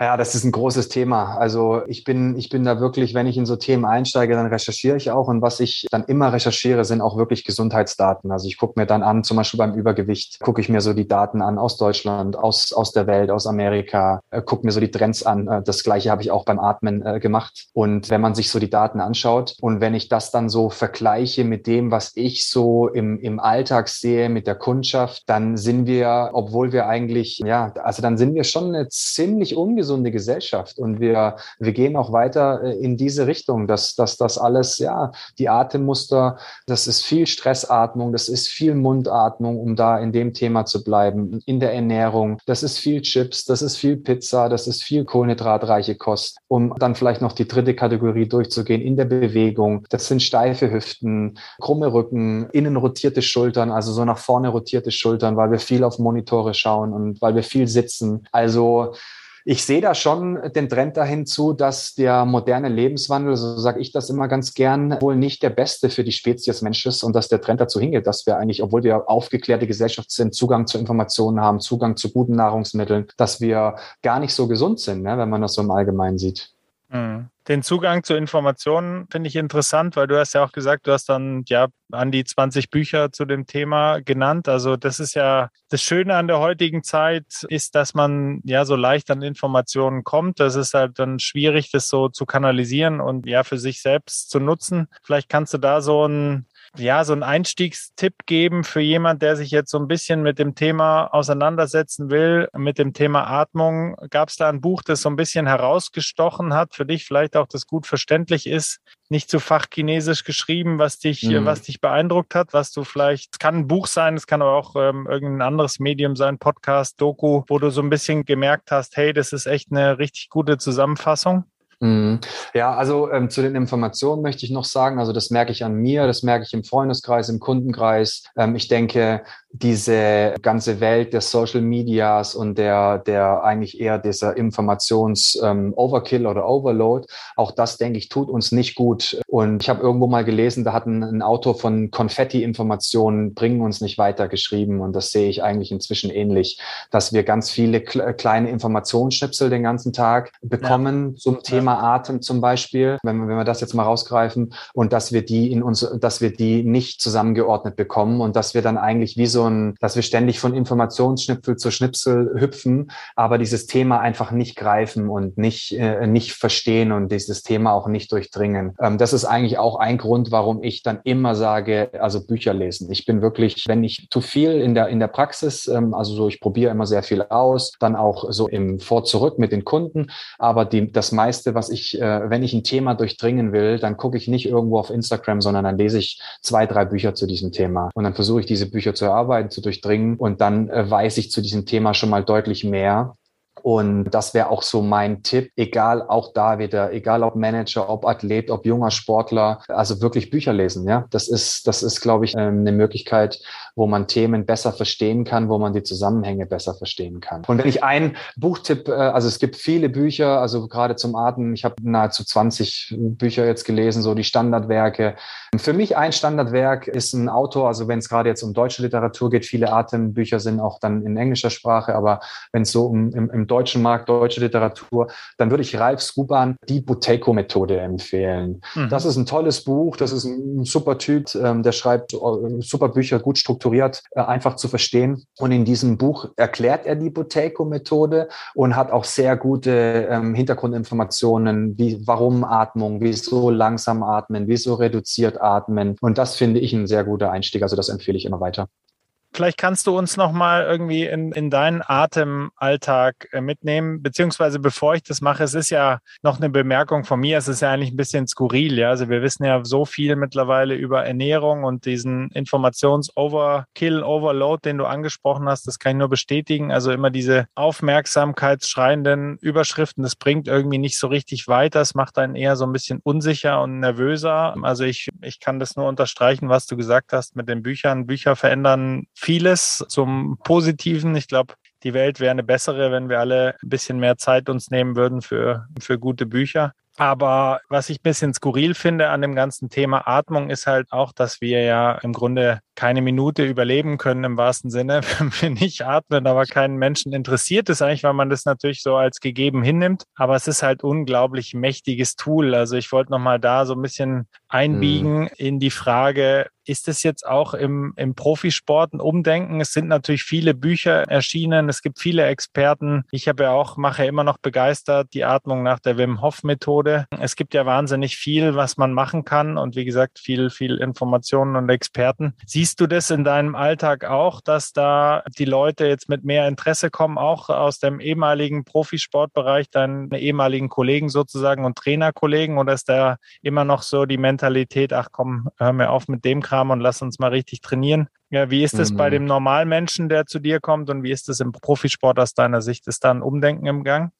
Ja, das ist ein großes Thema. Also ich bin, ich bin da wirklich, wenn ich in so Themen einsteige, dann recherchiere ich auch. Und was ich dann immer recherchiere, sind auch wirklich Gesundheitsdaten. Also ich gucke mir dann an, zum Beispiel beim Übergewicht, gucke ich mir so die Daten an aus Deutschland, aus, aus der Welt, aus Amerika, äh, gucke mir so die Trends an. Äh, das gleiche habe ich auch beim Atmen äh, gemacht. Und wenn man sich so die Daten anschaut und wenn ich das dann so vergleiche mit dem, was ich so im, im Alltag sehe, mit der Kundschaft, dann sind wir, obwohl wir eigentlich, ja, also dann sind wir schon eine ziemlich ungesunde ungesunde Gesellschaft. Und wir, wir gehen auch weiter äh, in diese Richtung, dass, dass das alles, ja, die Atemmuster, das ist viel Stressatmung, das ist viel Mundatmung, um da in dem Thema zu bleiben, in der Ernährung. Das ist viel Chips, das ist viel Pizza, das ist viel kohlenhydratreiche Kost, um dann vielleicht noch die dritte Kategorie durchzugehen, in der Bewegung. Das sind steife Hüften, krumme Rücken, innen rotierte Schultern, also so nach vorne rotierte Schultern, weil wir viel auf Monitore schauen und weil wir viel sitzen. Also ich sehe da schon den Trend dahin zu, dass der moderne Lebenswandel, so sage ich das immer ganz gern, wohl nicht der beste für die Spezies Mensch ist und dass der Trend dazu hingeht, dass wir eigentlich, obwohl wir aufgeklärte Gesellschaft sind, Zugang zu Informationen haben, Zugang zu guten Nahrungsmitteln, dass wir gar nicht so gesund sind, ne, wenn man das so im Allgemeinen sieht. Mhm. Den Zugang zu Informationen finde ich interessant, weil du hast ja auch gesagt, du hast dann ja an die 20 Bücher zu dem Thema genannt. Also das ist ja das Schöne an der heutigen Zeit ist, dass man ja so leicht an Informationen kommt. Das ist halt dann schwierig, das so zu kanalisieren und ja für sich selbst zu nutzen. Vielleicht kannst du da so ein ja, so einen Einstiegstipp geben für jemand, der sich jetzt so ein bisschen mit dem Thema auseinandersetzen will, mit dem Thema Atmung? Gab es da ein Buch, das so ein bisschen herausgestochen hat, für dich vielleicht auch das gut verständlich ist, nicht zu fachchinesisch geschrieben, was dich, mhm. was dich beeindruckt hat, was du vielleicht, es kann ein Buch sein, es kann aber auch ähm, irgendein anderes Medium sein, Podcast, Doku, wo du so ein bisschen gemerkt hast, hey, das ist echt eine richtig gute Zusammenfassung? Mhm. Ja, also ähm, zu den Informationen möchte ich noch sagen, also das merke ich an mir, das merke ich im Freundeskreis, im Kundenkreis. Ähm, ich denke, diese ganze Welt der Social Medias und der, der eigentlich eher dieser Informations-Overkill ähm, oder Overload, auch das, denke ich, tut uns nicht gut. Und ich habe irgendwo mal gelesen, da hat ein, ein Autor von Konfetti-Informationen bringen uns nicht weiter geschrieben. Und das sehe ich eigentlich inzwischen ähnlich, dass wir ganz viele kleine Informationsschnipsel den ganzen Tag bekommen ja. zum Thema Atem zum Beispiel, wenn wir, wenn wir das jetzt mal rausgreifen und dass wir die in uns, dass wir die nicht zusammengeordnet bekommen und dass wir dann eigentlich wie so ein, dass wir ständig von Informationsschnipsel zu Schnipsel hüpfen, aber dieses Thema einfach nicht greifen und nicht, äh, nicht verstehen und dieses Thema auch nicht durchdringen. Ähm, das ist eigentlich auch ein Grund, warum ich dann immer sage, also Bücher lesen. Ich bin wirklich, wenn ich zu viel in der, in der Praxis, ähm, also so, ich probiere immer sehr viel aus, dann auch so im Vor-Zurück mit den Kunden, aber die, das meiste, was ich, äh, wenn ich ein Thema durchdringen will, dann gucke ich nicht irgendwo auf Instagram, sondern dann lese ich zwei, drei Bücher zu diesem Thema. Und dann versuche ich diese Bücher zu erarbeiten, zu durchdringen und dann äh, weiß ich zu diesem Thema schon mal deutlich mehr. Und das wäre auch so mein Tipp, egal auch da wieder, egal ob Manager, ob Athlet, ob junger Sportler, also wirklich Bücher lesen. Ja, das ist, das ist, glaube ich, ähm, eine Möglichkeit, wo man Themen besser verstehen kann, wo man die Zusammenhänge besser verstehen kann. Und wenn ich einen Buchtipp, äh, also es gibt viele Bücher, also gerade zum Atmen, ich habe nahezu 20 Bücher jetzt gelesen, so die Standardwerke. Für mich ein Standardwerk ist ein Autor, also wenn es gerade jetzt um deutsche Literatur geht, viele Atembücher sind auch dann in englischer Sprache, aber wenn es so um im, im deutschen Markt, deutsche Literatur, dann würde ich Ralf Skuban die Buteco-Methode empfehlen. Mhm. Das ist ein tolles Buch, das ist ein super Typ, ähm, der schreibt äh, super Bücher, gut strukturiert äh, einfach zu verstehen. Und in diesem Buch erklärt er die Boteco-Methode und hat auch sehr gute ähm, Hintergrundinformationen, wie warum Atmung, wieso langsam atmen, wieso reduziert atmen. Und das finde ich ein sehr guter Einstieg. Also das empfehle ich immer weiter. Vielleicht kannst du uns noch mal irgendwie in, in deinen Atemalltag äh, mitnehmen, beziehungsweise bevor ich das mache, es ist ja noch eine Bemerkung von mir, es ist ja eigentlich ein bisschen skurril, ja. Also wir wissen ja so viel mittlerweile über Ernährung und diesen Informations-Overkill, Overload, den du angesprochen hast, das kann ich nur bestätigen. Also immer diese aufmerksamkeitsschreienden Überschriften, das bringt irgendwie nicht so richtig weiter. Es macht einen eher so ein bisschen unsicher und nervöser. Also ich, ich kann das nur unterstreichen, was du gesagt hast mit den Büchern. Bücher verändern vieles zum Positiven. Ich glaube, die Welt wäre eine bessere, wenn wir alle ein bisschen mehr Zeit uns nehmen würden für, für gute Bücher. Aber was ich ein bisschen skurril finde an dem ganzen Thema Atmung ist halt auch, dass wir ja im Grunde keine Minute überleben können im wahrsten Sinne, wenn wir nicht atmen, aber keinen Menschen interessiert ist eigentlich, weil man das natürlich so als gegeben hinnimmt. Aber es ist halt unglaublich mächtiges Tool. Also ich wollte nochmal da so ein bisschen einbiegen mhm. in die Frage, ist es jetzt auch im, im Profisport ein Umdenken? Es sind natürlich viele Bücher erschienen, es gibt viele Experten. Ich habe ja auch, mache immer noch begeistert die Atmung nach der Wim Hof Methode. Es gibt ja wahnsinnig viel, was man machen kann und wie gesagt, viel, viel Informationen und Experten. Sie Siehst du das in deinem Alltag auch, dass da die Leute jetzt mit mehr Interesse kommen, auch aus dem ehemaligen Profisportbereich, deinen ehemaligen Kollegen sozusagen und Trainerkollegen? Oder ist da immer noch so die Mentalität, ach komm, hör mir auf mit dem Kram und lass uns mal richtig trainieren? Ja, wie ist es mhm. bei dem Normalmenschen, der zu dir kommt und wie ist es im Profisport aus deiner Sicht? Ist da ein Umdenken im Gang?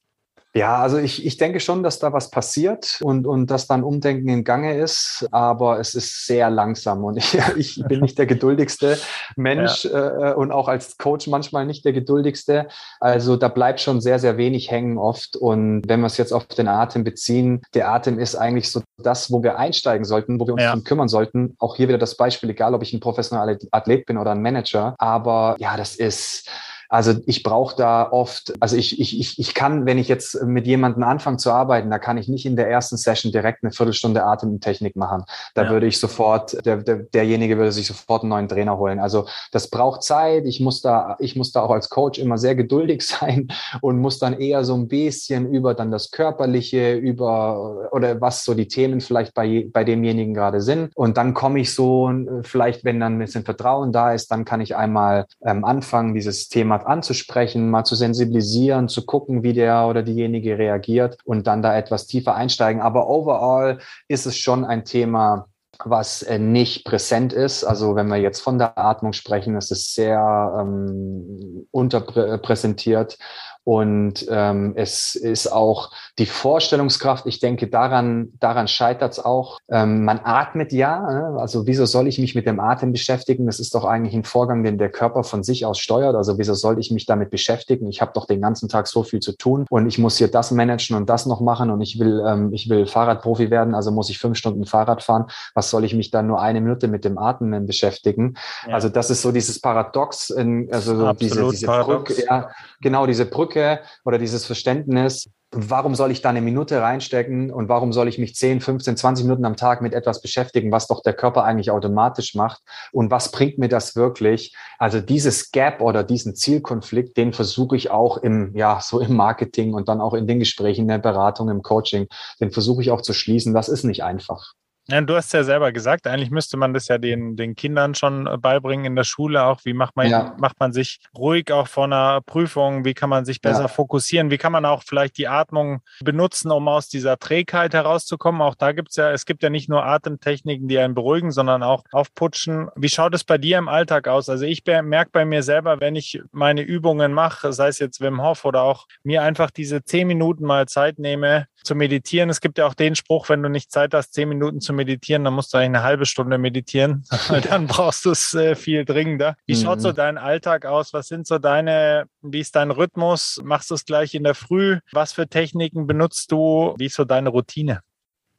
Ja, also ich, ich denke schon, dass da was passiert und, und dass dann Umdenken in Gange ist, aber es ist sehr langsam und ich, ich bin nicht der geduldigste Mensch ja. äh, und auch als Coach manchmal nicht der geduldigste. Also da bleibt schon sehr, sehr wenig hängen oft und wenn wir es jetzt auf den Atem beziehen, der Atem ist eigentlich so das, wo wir einsteigen sollten, wo wir uns ja. drum kümmern sollten. Auch hier wieder das Beispiel, egal ob ich ein professioneller Athlet bin oder ein Manager, aber ja, das ist Also ich brauche da oft, also ich, ich, ich, ich kann, wenn ich jetzt mit jemandem anfange zu arbeiten, da kann ich nicht in der ersten Session direkt eine Viertelstunde Atemtechnik machen. Da ja. würde ich sofort, der, der, derjenige würde sich sofort einen neuen Trainer holen. Also das braucht Zeit. Ich muss da, ich muss da auch als Coach immer sehr geduldig sein und muss dann eher so ein bisschen über dann das Körperliche, über oder was so die Themen vielleicht bei, bei demjenigen gerade sind. Und dann komme ich so, vielleicht, wenn dann ein bisschen Vertrauen da ist, dann kann ich einmal ähm, anfangen, dieses Thema anzusprechen, mal zu sensibilisieren, zu gucken, wie der oder diejenige reagiert und dann da etwas tiefer einsteigen. Aber overall ist es schon ein Thema, was äh, nicht präsent ist. Also wenn wir jetzt von der Atmung sprechen, ist es sehr ähm, unterpräsentiert und ähm, es ist auch die Vorstellungskraft, ich denke, daran, daran scheitert es auch. Ähm, man atmet ja, ne? also wieso soll ich mich mit dem Atem beschäftigen? Das ist doch eigentlich ein Vorgang, den der Körper von sich aus steuert. Also wieso soll ich mich damit beschäftigen? Ich habe doch den ganzen Tag so viel zu tun und ich muss hier das managen und das noch machen und ich will, ähm, ich will Fahrradprofi werden, also muss ich fünf Stunden Fahrrad fahren. Was soll ich mich dann nur eine Minute mit dem Atmen beschäftigen? Ja. Also das ist so dieses Paradox, in, also so diese, diese Brücke, ja, genau diese Brücke Brücke oder dieses Verständnis, warum soll ich da eine Minute reinstecken und warum soll ich mich 10, 15, 20 Minuten am Tag mit etwas beschäftigen, was doch der Körper eigentlich automatisch macht und was bringt mir das wirklich? Also dieses Gap oder diesen Zielkonflikt, den versuche ich auch im, ja, so im Marketing und dann auch in den Gesprächen, in der Beratung, im Coaching, den versuche ich auch zu schließen. Das ist nicht einfach. Ja, du hast ja selber gesagt, eigentlich müsste man das ja den, den Kindern schon äh, beibringen in der Schule auch. Wie macht man, ja. macht man sich ruhig auch vor einer Prüfung? Wie kann man sich besser ja. fokussieren? Wie kann man auch vielleicht die Atmung benutzen, um aus dieser Trägheit herauszukommen? Auch da gibt es ja, es gibt ja nicht nur Atemtechniken, die einen beruhigen, sondern auch aufputschen. Wie schaut es bei dir im Alltag aus? Also ich merke bei mir selber, wenn ich meine Übungen mache, sei es jetzt Wim Hof oder auch mir einfach diese zehn Minuten mal Zeit nehme zu meditieren. Es gibt ja auch den Spruch, wenn du nicht Zeit hast, zehn Minuten zu meditieren, dann musst du eigentlich eine halbe Stunde meditieren, weil dann brauchst du es äh, viel dringender. Wie mhm. schaut so dein Alltag aus? Was sind so deine, wie ist dein Rhythmus? Machst du es gleich in der Früh? Was für Techniken benutzt du? Wie ist so deine Routine?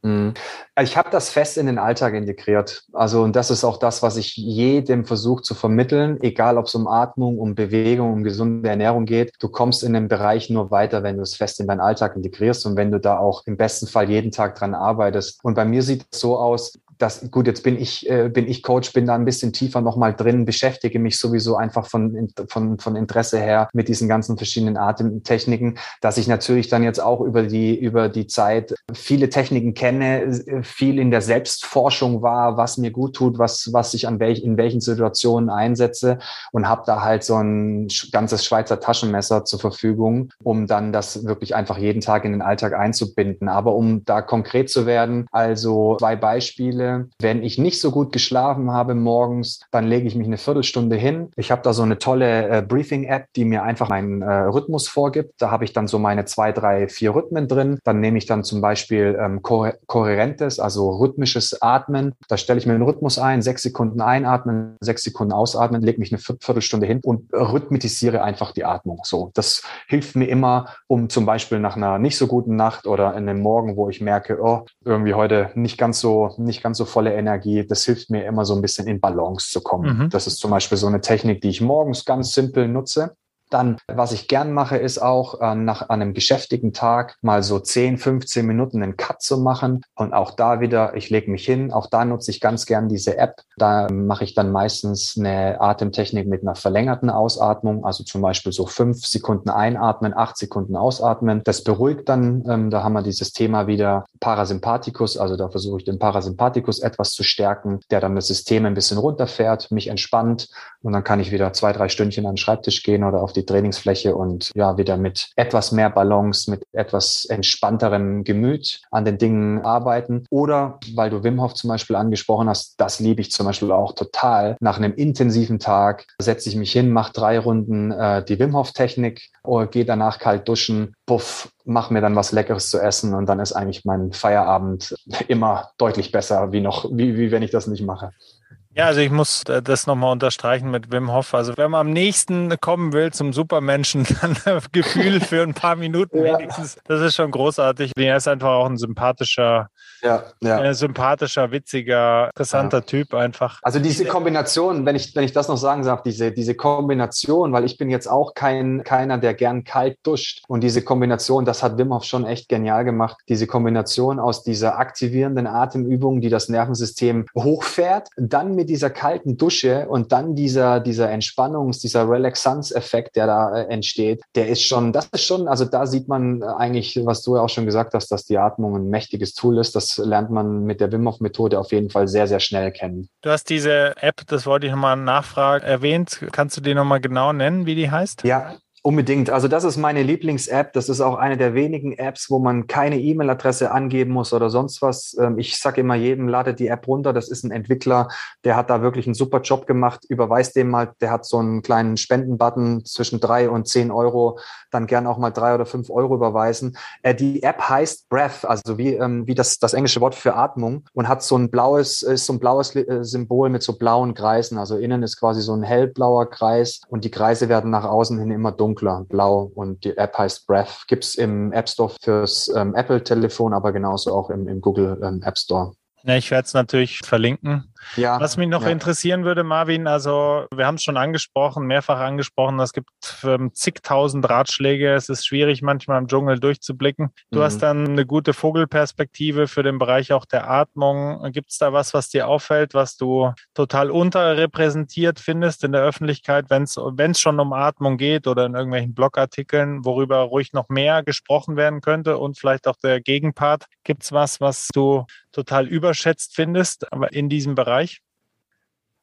Mhm. Ich habe das fest in den Alltag integriert. Also, und das ist auch das, was ich jedem versuche zu vermitteln, egal ob es um Atmung, um Bewegung, um gesunde Ernährung geht. Du kommst in dem Bereich nur weiter, wenn du es fest in deinen Alltag integrierst und wenn du da auch im besten Fall jeden Tag dran arbeitest. Und bei mir sieht es so aus, das, gut, jetzt bin ich, äh, bin ich Coach, bin da ein bisschen tiefer nochmal drin, beschäftige mich sowieso einfach von, von, von Interesse her mit diesen ganzen verschiedenen Atemtechniken, dass ich natürlich dann jetzt auch über die, über die Zeit viele Techniken kenne, viel in der Selbstforschung war, was mir gut tut, was, was ich an welch, in welchen Situationen einsetze und habe da halt so ein ganzes Schweizer Taschenmesser zur Verfügung, um dann das wirklich einfach jeden Tag in den Alltag einzubinden. Aber um da konkret zu werden, also zwei Beispiele, Beispiele, wenn ich nicht so gut geschlafen habe morgens, dann lege ich mich eine Viertelstunde hin. Ich habe da so eine tolle äh, Briefing-App, die mir einfach meinen äh, Rhythmus vorgibt. Da habe ich dann so meine zwei, drei, vier Rhythmen drin. Dann nehme ich dann zum Beispiel ähm, kohärentes, also rhythmisches Atmen. Da stelle ich mir einen Rhythmus ein, sechs Sekunden einatmen, sechs Sekunden ausatmen, lege mich eine Viertelstunde hin und rhythmisiere einfach die Atmung. So, das hilft mir immer, um zum Beispiel nach einer nicht so guten Nacht oder in einem Morgen, wo ich merke, oh, irgendwie heute nicht ganz so, nicht ganz so volle Energie. Das hilft mir immer so ein bisschen in Balance zu kommen. Mhm. Das ist zum Beispiel so eine Technik, die ich morgens ganz simpel nutze. Dann, was ich gern mache, ist auch äh, nach einem geschäftigen Tag mal so 10, 15 Minuten einen Cut zu machen. Und auch da wieder, ich lege mich hin. Auch da nutze ich ganz gern diese App. Da mache ich dann meistens eine Atemtechnik mit einer verlängerten Ausatmung. Also zum Beispiel so fünf Sekunden einatmen, acht Sekunden ausatmen. Das beruhigt dann. Ähm, da haben wir dieses Thema wieder Parasympathikus. Also da versuche ich den Parasympathikus etwas zu stärken, der dann das System ein bisschen runterfährt, mich entspannt. Und dann kann ich wieder zwei, drei Stündchen an den Schreibtisch gehen oder auf die Trainingsfläche und ja, wieder mit etwas mehr Balance, mit etwas entspannterem Gemüt an den Dingen arbeiten. Oder, weil du Wim Hof zum Beispiel angesprochen hast, das liebe ich zum Beispiel auch total. Nach einem intensiven Tag setze ich mich hin, mache drei Runden äh, die Wim Hof Technik, gehe danach kalt duschen, puff, mach mir dann was Leckeres zu essen und dann ist eigentlich mein Feierabend immer deutlich besser, wie noch, wie, wie wenn ich das nicht mache. Ja, also ich muss äh, das nochmal unterstreichen mit Wim Hof. Also wenn man am nächsten kommen will zum Supermenschen, dann Gefühl für ein paar Minuten wenigstens. Das ist schon großartig. Er ist einfach auch ein sympathischer, ja, ja. Ein sympathischer, witziger, interessanter ja. Typ einfach. Also diese Kombination, wenn ich, wenn ich das noch sagen darf, diese, diese Kombination, weil ich bin jetzt auch kein, keiner, der gern kalt duscht. Und diese Kombination, das hat Wim Hof schon echt genial gemacht. Diese Kombination aus dieser aktivierenden Atemübung, die das Nervensystem hochfährt, dann mit dieser kalten Dusche und dann dieser, dieser Entspannungs-, dieser Relaxanz-Effekt, der da äh, entsteht, der ist schon, das ist schon, also da sieht man eigentlich, was du ja auch schon gesagt hast, dass die Atmung ein mächtiges Tool ist. Das lernt man mit der Wim Hof Methode auf jeden Fall sehr, sehr schnell kennen. Du hast diese App, das wollte ich nochmal nachfragen, erwähnt. Kannst du die nochmal genau nennen, wie die heißt? Ja, Unbedingt. Also das ist meine Lieblings-App. Das ist auch eine der wenigen Apps, wo man keine E-Mail-Adresse angeben muss oder sonst was. Ähm, ich sage immer jedem, ladet die App runter. Das ist ein Entwickler, der hat da wirklich einen super Job gemacht. Überweist dem mal, der hat so einen kleinen Spendenbutton zwischen drei und zehn Euro. Dann gern auch mal drei oder fünf Euro überweisen. Äh, die App heißt Breath, also wie, ähm, wie das, das englische Wort für Atmung und hat so ein blaues, ist so ein blaues äh, Symbol mit so blauen Kreisen. Also innen ist quasi so ein hellblauer Kreis und die Kreise werden nach außen hin immer dunkler dunkler, blau und die App heißt Breath. Gibt es im App Store fürs ähm, Apple-Telefon, aber genauso auch im, im Google ähm, App Store. Ja, ich werde es natürlich verlinken. Ja, Was mich noch ja. interessieren würde, Marvin, also wir haben es schon angesprochen, mehrfach angesprochen, es gibt ähm, zigtausend Ratschläge. Es ist schwierig, manchmal im Dschungel durchzublicken. Du mhm. hast dann eine gute Vogelperspektive für den Bereich auch der Atmung. Gibt es da was, was dir auffällt, was du total unterrepräsentiert findest in der Öffentlichkeit, wenn es schon um Atmung geht oder in irgendwelchen Blogartikeln, worüber ruhig noch mehr gesprochen werden könnte und vielleicht auch der Gegenpart? Gibt es was, was du total überschätzt findest, aber in diesem Bereich? Bereich?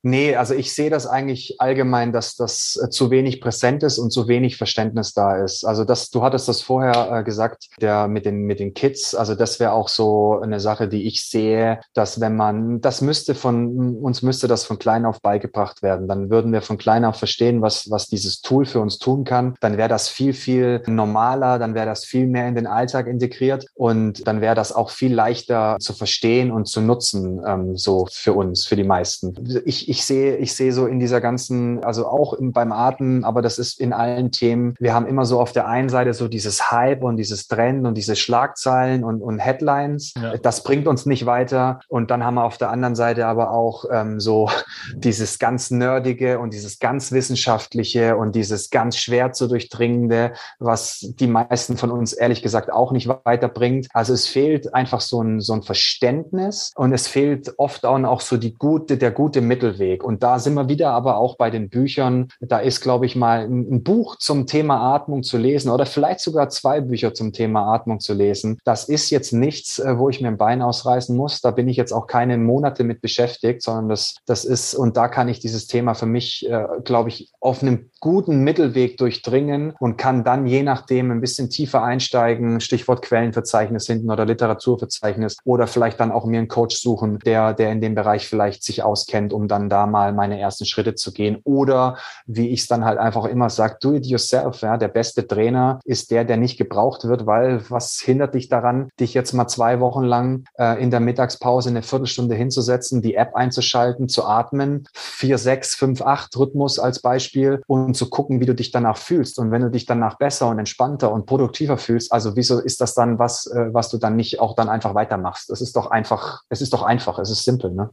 Nee, also ich sehe das eigentlich allgemein, dass das äh, zu wenig präsent ist und zu wenig Verständnis da ist. Also das, du hattest das vorher äh, gesagt, der mit den mit den Kids. Also das wäre auch so eine Sache, die ich sehe, dass wenn man, das müsste von uns müsste das von klein auf beigebracht werden. Dann würden wir von klein auf verstehen, was was dieses Tool für uns tun kann. Dann wäre das viel viel normaler, dann wäre das viel mehr in den Alltag integriert und dann wäre das auch viel leichter zu verstehen und zu nutzen, ähm, so für uns, für die meisten. Ich ich sehe, ich sehe so in dieser ganzen, also auch im, beim Atmen, aber das ist in allen Themen. Wir haben immer so auf der einen Seite so dieses Hype und dieses Trend und diese Schlagzeilen und, und Headlines. Ja. Das bringt uns nicht weiter. Und dann haben wir auf der anderen Seite aber auch ähm, so dieses ganz Nerdige und dieses ganz Wissenschaftliche und dieses ganz schwer zu durchdringende, was die meisten von uns ehrlich gesagt auch nicht weiterbringt. Also es fehlt einfach so ein, so ein Verständnis und es fehlt oft auch so die gute, der gute Mittelweg. Weg. Und da sind wir wieder aber auch bei den Büchern. Da ist, glaube ich, mal ein, Buch zum Thema Atmung zu lesen oder vielleicht sogar zwei Bücher zum Thema Atmung zu lesen. Das ist jetzt nichts, äh, wo ich mir ein Bein ausreißen muss. Da bin ich jetzt auch keine Monate mit beschäftigt, sondern das, das ist, und da kann ich dieses Thema für mich, äh, glaube ich, auf einem guten Mittelweg durchdringen und kann dann je nachdem ein bisschen tiefer einsteigen, Stichwort Quellenverzeichnis hinten oder Literaturverzeichnis oder vielleicht dann auch mir einen Coach suchen, der, der in dem Bereich vielleicht sich auskennt, um dann da mal meine ersten Schritte zu gehen. Oder wie ich es dann halt einfach immer sage, do it yourself. Ja, der beste Trainer ist der, der nicht gebraucht wird, weil was hindert dich daran, dich jetzt mal zwei Wochen lang äh, in der Mittagspause eine Viertelstunde hinzusetzen, die App einzuschalten, zu atmen, vier, sechs, fünf, acht Rhythmus als Beispiel und zu gucken, wie du dich danach fühlst. Und wenn du dich danach besser und entspannter und produktiver fühlst, also wieso ist das dann was, äh, was du dann nicht auch dann einfach weitermachst? Es ist doch einfach, es ist doch einfach, es ist simpel, ne?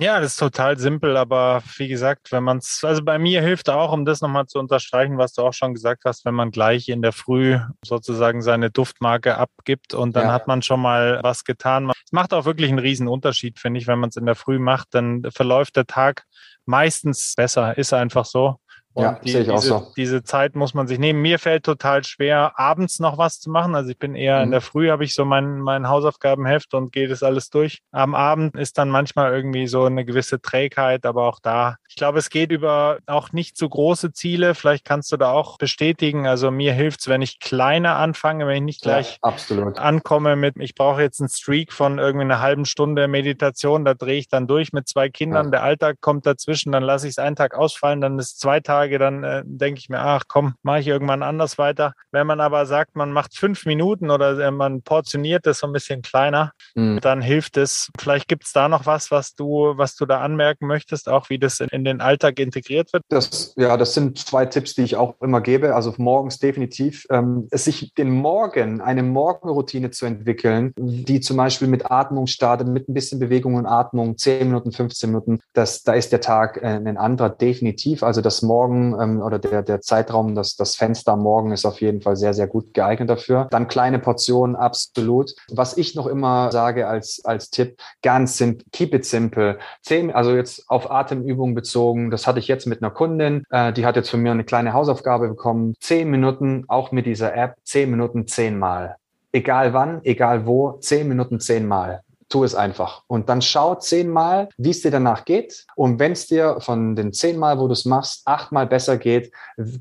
Ja, das ist total simpel, aber wie gesagt, wenn man es, also bei mir hilft auch, um das nochmal zu unterstreichen, was du auch schon gesagt hast, wenn man gleich in der Früh sozusagen seine Duftmarke abgibt und dann ja. hat man schon mal was getan. Es macht auch wirklich einen riesen Unterschied, finde ich, wenn man es in der Früh macht, dann verläuft der Tag meistens besser, ist einfach so. Und ja, die, sehe ich diese, auch so. diese Zeit muss man sich nehmen. Mir fällt total schwer, abends noch was zu machen. Also ich bin eher mhm. in der Früh, habe ich so mein, mein Hausaufgabenheft und gehe das alles durch. Am Abend ist dann manchmal irgendwie so eine gewisse Trägheit, aber auch da, ich glaube, es geht über auch nicht so große Ziele. Vielleicht kannst du da auch bestätigen. Also mir hilft's, wenn ich kleiner anfange, wenn ich nicht gleich ja, ankomme mit, ich brauche jetzt einen Streak von irgendwie einer halben Stunde Meditation, da drehe ich dann durch mit zwei Kindern. Ja. Der Alltag kommt dazwischen, dann lasse ich es einen Tag ausfallen, dann ist zwei Tage sage, dann äh, denke ich mir, ach komm, mache ich irgendwann anders weiter. Wenn man aber sagt, man macht fünf Minuten oder äh, man portioniert das so ein bisschen kleiner, mhm. dann hilft es. Vielleicht gibt es da noch was, was du, was du da anmerken möchtest, auch wie das in, in den Alltag integriert wird. Das, ja, das sind zwei Tipps, die ich auch immer gebe. Also morgens definitiv, ähm, sich den Morgen, eine Morgenroutine zu entwickeln, die zum Beispiel mit Atmung startet, mit ein bisschen Bewegung und Atmung, 10 Minuten, 15 Minuten, das, da ist der Tag äh, ein anderer definitiv. Also das Morgen ähm, oder der, der Zeitraum, das, das Fenster morgen ist auf jeden Fall sehr, sehr gut geeignet dafür. Dann kleine Portionen, absolut. Was ich noch immer sage als, als Tipp, ganz simple, keep it simple. Zehn, also jetzt auf Atemübungen bezogen, das hatte ich jetzt mit einer Kundin, äh, die hat jetzt von mir eine kleine Hausaufgabe bekommen. Zehn Minuten, auch mit dieser App, zehn Minuten, zehnmal. Egal wann, egal wo, zehn Minuten, zehnmal tu es einfach. Und dann schau zehnmal, wie es dir danach geht. Und wenn es dir von den zehnmal, wo du es machst, achtmal besser geht,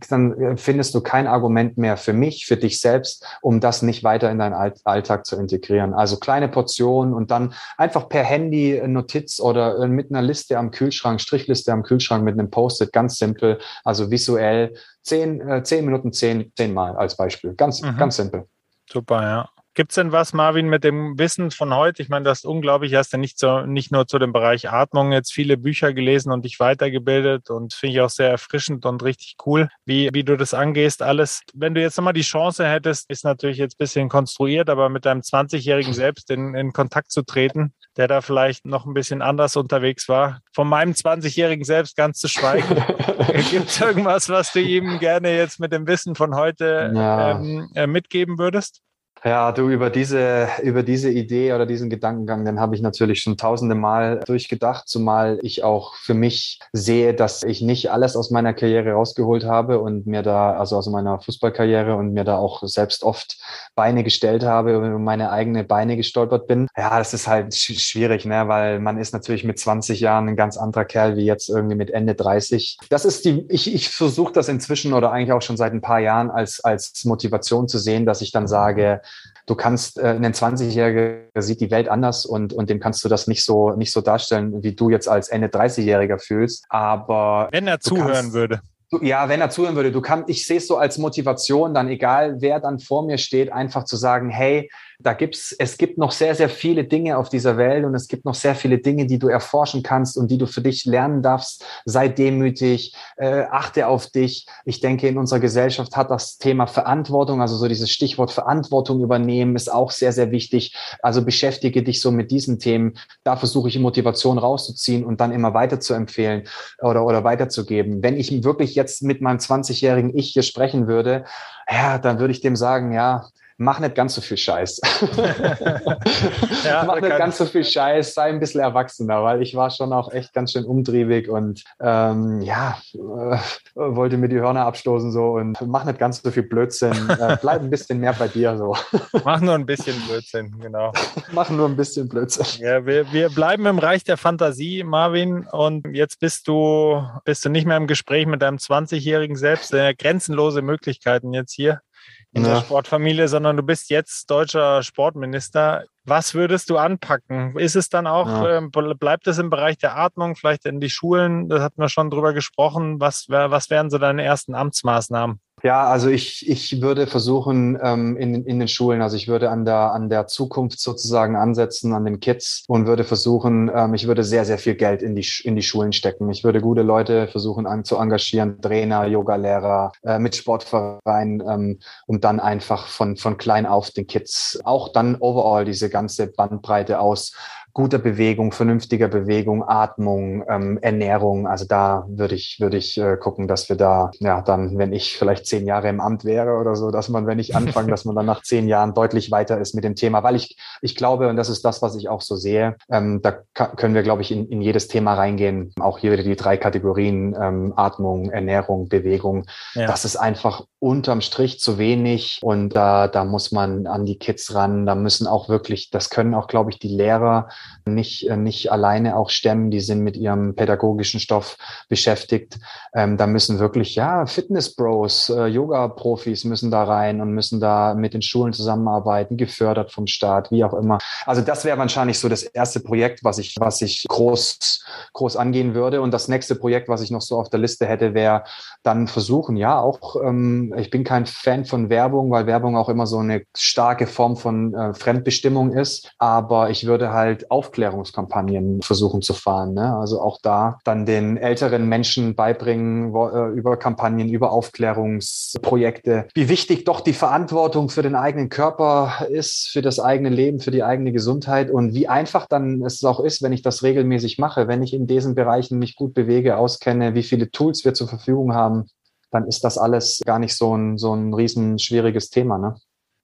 dann findest du kein Argument mehr für mich, für dich selbst, um das nicht weiter in deinen Alltag zu integrieren. Also kleine Portionen und dann einfach per Handy Notiz oder mit einer Liste am Kühlschrank, Strichliste am Kühlschrank mit einem Post-it, ganz simpel, also visuell. Zehn, äh, zehn Minuten, zehn, zehnmal als Beispiel. Ganz, mhm. ganz simpel. Super, ja. Gibt es denn was, Marvin, mit dem Wissen von heute? Ich meine, das ist unglaublich. Hast du nicht, so, nicht nur zu dem Bereich Atmung jetzt viele Bücher gelesen und dich weitergebildet und finde ich auch sehr erfrischend und richtig cool, wie, wie du das angehst. Alles, wenn du jetzt nochmal die Chance hättest, ist natürlich jetzt ein bisschen konstruiert, aber mit deinem 20-Jährigen selbst in, in Kontakt zu treten, der da vielleicht noch ein bisschen anders unterwegs war. Von meinem 20-Jährigen selbst ganz zu schweigen. Gibt es irgendwas, was du ihm gerne jetzt mit dem Wissen von heute ja. ähm, äh, mitgeben würdest? Ja, du über diese, über diese Idee oder diesen Gedankengang, den habe ich natürlich schon tausende Mal durchgedacht, zumal ich auch für mich sehe, dass ich nicht alles aus meiner Karriere rausgeholt habe und mir da, also aus meiner Fußballkarriere und mir da auch selbst oft Beine gestellt habe und meine eigene Beine gestolpert bin. Ja, das ist halt schwierig, ne, weil man ist natürlich mit 20 Jahren ein ganz anderer Kerl wie jetzt irgendwie mit Ende 30. Das ist die, ich, ich versuche das inzwischen oder eigentlich auch schon seit ein paar Jahren als, als Motivation zu sehen, dass ich dann sage, du kannst, äh, ein 20-Jähriger sieht die Welt anders und, und dem kannst du das nicht so, nicht so darstellen, wie du jetzt als Ende 30-Jähriger fühlst. Aber. Wenn er zuhören kannst, würde. Ja, wenn er zuhören würde, du kannst, ich sehe es so als Motivation, dann egal wer dann vor mir steht, einfach zu sagen, hey, da gibt's, es gibt noch sehr, sehr viele Dinge auf dieser Welt und es gibt noch sehr viele Dinge, die du erforschen kannst und die du für dich lernen darfst. Sei demütig, äh, achte auf dich. Ich denke, in unserer Gesellschaft hat das Thema Verantwortung, also so dieses Stichwort Verantwortung übernehmen, ist auch sehr, sehr wichtig. Also beschäftige dich so mit diesen Themen. Da versuche ich Motivation rauszuziehen und dann immer weiter zu empfehlen oder, oder weiterzugeben. Wenn ich wirklich jetzt mit meinem 20-jährigen Ich hier sprechen würde, ja, dann würde ich dem sagen, ja, mach nicht ganz so viel Scheiß. ja, mach nicht ganz so viel Scheiß, sei ein bisschen erwachsener, weil ich war schon auch echt ganz schön umtriebig und ähm, ja, äh, wollte mir die Hörner abstoßen so und mach nicht ganz so viel Blödsinn. Äh, bleib ein bisschen mehr bei dir so. mach nur ein bisschen Blödsinn, genau. mach nur ein bisschen Blödsinn. Ja, wir, wir bleiben im Reich der Fantasie, Marvin, und jetzt bist du, bist du nicht mehr im Gespräch mit deinem 20-jährigen Selbst. Äh, grenzenlose Möglichkeiten jetzt hier in ja. der Sportfamilie, sondern du bist jetzt deutscher Sportminister. Was würdest du anpacken? Ist es dann auch, ja. äh, bleibt es im Bereich der Atmung, vielleicht in die Schulen? Da hatten wir schon drüber gesprochen. Was, was wären so deine ersten Amtsmaßnahmen? Ja, also ich, ich würde versuchen ähm, in, in den Schulen, also ich würde an der, an der Zukunft sozusagen ansetzen, an den Kids und würde versuchen, ähm, ich würde sehr, sehr viel Geld in die, in die Schulen stecken. Ich würde gute Leute versuchen an, zu engagieren, Trainer, Yogalehrer, äh, mit Sportvereinen, ähm, um dann einfach von, von klein auf den Kids auch dann overall diese ganze Bandbreite aus guter Bewegung, vernünftiger Bewegung, Atmung, ähm, Ernährung. Also da würde ich, würde ich äh, gucken, dass wir da, ja, dann, wenn ich vielleicht zehn Jahre im Amt wäre oder so, dass man, wenn ich anfange, dass man dann nach zehn Jahren deutlich weiter ist mit dem Thema. Weil ich, ich glaube, und das ist das, was ich auch so sehe, ähm, da können wir, glaube ich, in, in jedes Thema reingehen. Auch hier wieder die drei Kategorien, ähm, Atmung, Ernährung, Bewegung. Ja. Das ist einfach unterm Strich zu wenig und da, da muss man an die Kids ran. Da müssen auch wirklich, das können auch, glaube ich, die Lehrer nicht, äh, nicht alleine auch stemmen. Die sind mit ihrem pädagogischen Stoff beschäftigt. Ähm, da müssen wirklich, ja, Fitness-Bros, äh, Yoga-Profis müssen da rein und müssen da mit den Schulen zusammenarbeiten, gefördert vom Staat, wie auch immer. Also das wäre wahrscheinlich so das erste Projekt, was ich, was ich groß groß angehen würde. Und das nächste Projekt, was ich noch so auf der Liste hätte, wäre dann versuchen, ja, auch, ähm, ich bin kein Fan von Werbung, weil Werbung auch immer so eine starke Form von äh, Fremdbestimmung ist. Aber ich würde halt Aufklärungskampagnen versuchen zu fahren. Ne? Also auch da dann den älteren Menschen beibringen wo, äh, über Kampagnen, über Aufklärungsprojekte, wie wichtig doch die Verantwortung für den eigenen Körper ist, für das eigene Leben, für die eigene Gesundheit und wie einfach dann es auch ist, wenn ich das regelmäßig mache, wenn ich in diesen Bereichen mich gut bewege, auskenne, wie viele Tools wir zur Verfügung haben, dann ist das alles gar nicht so ein, so ein riesen schwieriges Thema. Ne?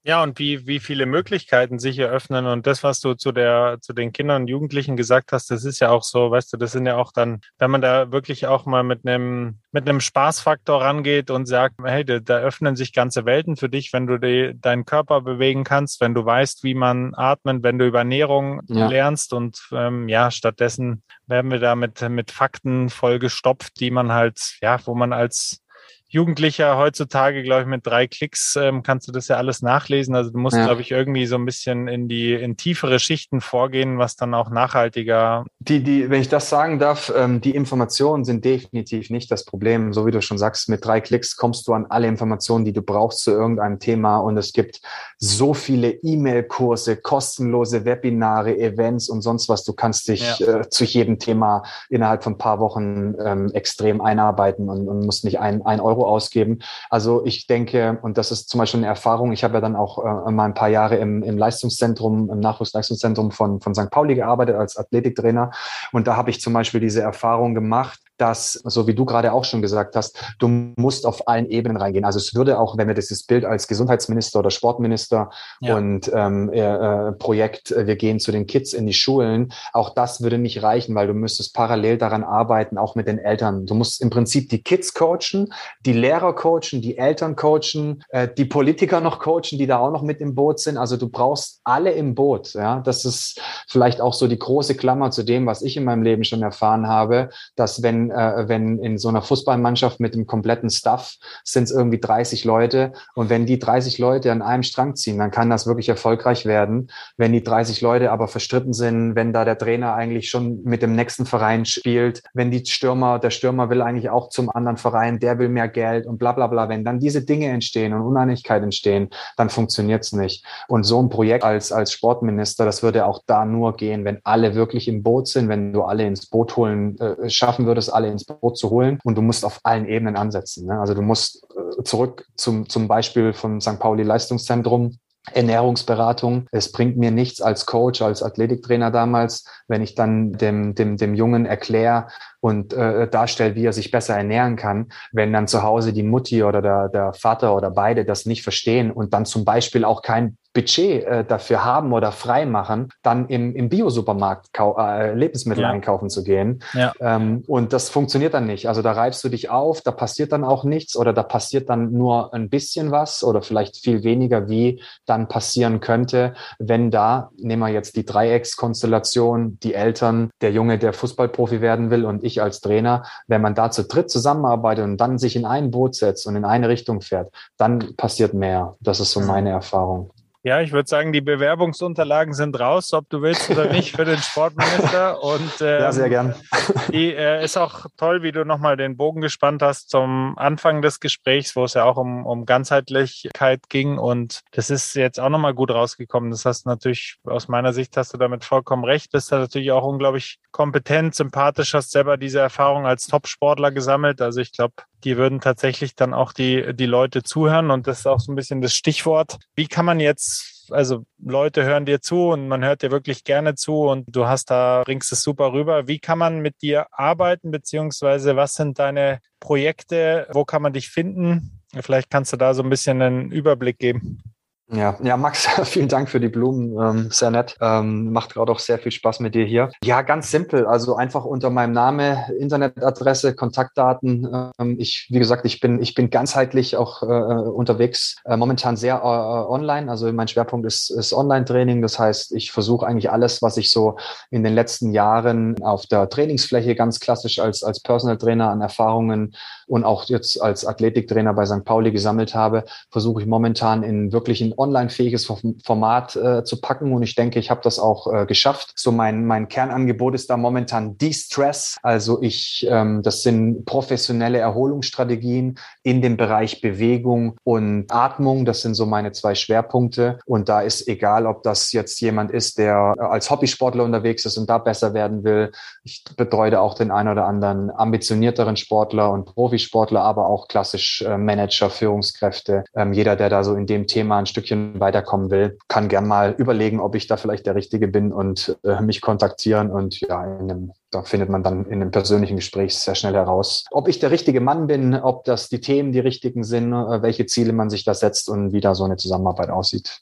Ja, und wie, wie viele Möglichkeiten sich eröffnen. Und das, was du zu der, zu den Kindern und Jugendlichen gesagt hast, das ist ja auch so, weißt du, das sind ja auch dann, wenn man da wirklich auch mal mit einem, mit einem Spaßfaktor rangeht und sagt, hey, da, da öffnen sich ganze Welten für dich, wenn du die, deinen Körper bewegen kannst, wenn du weißt, wie man atmet, wenn du über Ernährung ja. lernst und ähm, ja, stattdessen werden wir da mit, mit Fakten vollgestopft, die man halt, ja, wo man als Jugendlicher heutzutage, glaube ich, mit drei Klicks ähm, kannst du das ja alles nachlesen. Also du musst, ja. glaube ich, irgendwie so ein bisschen in die in tiefere Schichten vorgehen, was dann auch nachhaltiger. Die, die, wenn ich das sagen darf, ähm, die Informationen sind definitiv nicht das Problem. So wie du schon sagst, mit drei Klicks kommst du an alle Informationen, die du brauchst zu irgendeinem Thema. Und es gibt so viele E-Mail-Kurse, kostenlose Webinare, Events und sonst was. Du kannst dich ja. äh, zu jedem Thema innerhalb von ein paar Wochen ähm, extrem einarbeiten und, und musst nicht ein, ein Euro Euro ausgeben. Also ich denke, und das ist zum Beispiel eine Erfahrung, ich habe ja dann auch äh, mal ein paar Jahre im, im Leistungszentrum, im Nachwuchsleistungszentrum von, von St. Pauli gearbeitet als Athletiktrainer. Und da habe ich zum Beispiel diese Erfahrung gemacht, dass, so wie du gerade auch schon gesagt hast, du musst auf allen Ebenen reingehen. Also es würde auch, wenn wir dieses Bild als Gesundheitsminister oder Sportminister ja. und ähm, äh, Projekt, äh, wir gehen zu den Kids in die Schulen, auch das würde nicht reichen, weil du müsstest parallel daran arbeiten, auch mit den Eltern. Du musst im Prinzip die Kids coachen, die Lehrer coachen, die Eltern coachen, äh, die Politiker noch coachen, die da auch noch mit im Boot sind. Also du brauchst alle im Boot. Ja, das ist vielleicht auch so die große Klammer zu dem, was ich in meinem Leben schon erfahren habe, dass wenn äh, wenn in so einer Fußballmannschaft mit dem kompletten Staff sind es irgendwie 30 Leute und wenn die 30 Leute an einem Strang ziehen, dann kann das wirklich erfolgreich werden. Wenn die 30 Leute aber verstritten sind, wenn da der Trainer eigentlich schon mit dem nächsten Verein spielt, wenn die Stürmer, der Stürmer will eigentlich auch zum anderen Verein, der will mehr Geld und bla bla bla, wenn dann diese Dinge entstehen und Uneinigkeit entstehen, dann funktioniert es nicht. Und so ein Projekt als, als Sportminister, das würde auch da nur gehen, wenn alle wirklich im Boot sind, wenn du alle ins Boot holen äh, schaffen würdest, alle ins Boot zu holen. Und du musst auf allen Ebenen ansetzen. Ne? Also du musst äh, zurück zum, zum Beispiel vom St. Pauli Leistungszentrum. Ernährungsberatung. Es bringt mir nichts als Coach, als Athletiktrainer damals, wenn ich dann dem, dem, dem Jungen erkläre und äh, darstelle, wie er sich besser ernähren kann, wenn dann zu Hause die Mutti oder der, der Vater oder beide das nicht verstehen und dann zum Beispiel auch kein Budget äh, dafür haben oder frei machen, dann im, im Biosupermarkt äh, Lebensmittel ja. einkaufen zu gehen. Ja. Ähm, und das funktioniert dann nicht. Also da reibst du dich auf, da passiert dann auch nichts oder da passiert dann nur ein bisschen was oder vielleicht viel weniger, wie dann passieren könnte, wenn da, nehmen wir jetzt die Dreieckskonstellation, die Eltern, der Junge, der Fußballprofi werden will und ich als Trainer, wenn man da zu dritt zusammenarbeitet und dann sich in ein Boot setzt und in eine Richtung fährt, dann passiert mehr. Das ist so meine Erfahrung. Ja, ich würde sagen, die Bewerbungsunterlagen sind raus, ob du willst oder nicht, für den Sportminister. Und ähm, ja, sehr gern. Die äh, ist auch toll, wie du nochmal den Bogen gespannt hast zum Anfang des Gesprächs, wo es ja auch um, um Ganzheitlichkeit ging. Und das ist jetzt auch nochmal gut rausgekommen. Das hast du natürlich, aus meiner Sicht hast du damit vollkommen recht. Bist da natürlich auch unglaublich kompetent, sympathisch, hast selber diese Erfahrung als Top-Sportler gesammelt. Also ich glaube, die würden tatsächlich dann auch die, die Leute zuhören. Und das ist auch so ein bisschen das Stichwort. Wie kann man jetzt, also Leute hören dir zu und man hört dir wirklich gerne zu und du hast da, bringst es super rüber. Wie kann man mit dir arbeiten, beziehungsweise was sind deine Projekte? Wo kann man dich finden? Vielleicht kannst du da so ein bisschen einen Überblick geben. Ja, ja, Max, vielen Dank für die Blumen. Ähm, sehr nett. Ähm, macht gerade auch sehr viel Spaß mit dir hier. Ja, ganz simpel. Also einfach unter meinem Name, Internetadresse, Kontaktdaten. Ähm, ich, wie gesagt, ich bin, ich bin ganzheitlich auch äh, unterwegs. Äh, momentan sehr äh, online. Also mein Schwerpunkt ist, ist Online-Training. Das heißt, ich versuche eigentlich alles, was ich so in den letzten Jahren auf der Trainingsfläche ganz klassisch als, als Personal Trainer an Erfahrungen und auch jetzt als Athletiktrainer bei St. Pauli gesammelt habe, versuche ich momentan in wirklichen online-fähiges Format äh, zu packen. Und ich denke, ich habe das auch äh, geschafft. So mein, mein Kernangebot ist da momentan De-Stress. Also ich, ähm, das sind professionelle Erholungsstrategien in dem Bereich Bewegung und Atmung. Das sind so meine zwei Schwerpunkte. Und da ist egal, ob das jetzt jemand ist, der äh, als Hobbysportler unterwegs ist und da besser werden will. Ich betreue auch den einen oder anderen ambitionierteren Sportler und Profisportler, aber auch klassisch äh, Manager, Führungskräfte. Ähm, jeder, der da so in dem Thema ein Stückchen weiterkommen will, kann gern mal überlegen, ob ich da vielleicht der Richtige bin und äh, mich kontaktieren. Und ja, in einem, da findet man dann in einem persönlichen Gespräch sehr schnell heraus, ob ich der richtige Mann bin, ob das die Themen die richtigen sind, äh, welche Ziele man sich da setzt und wie da so eine Zusammenarbeit aussieht.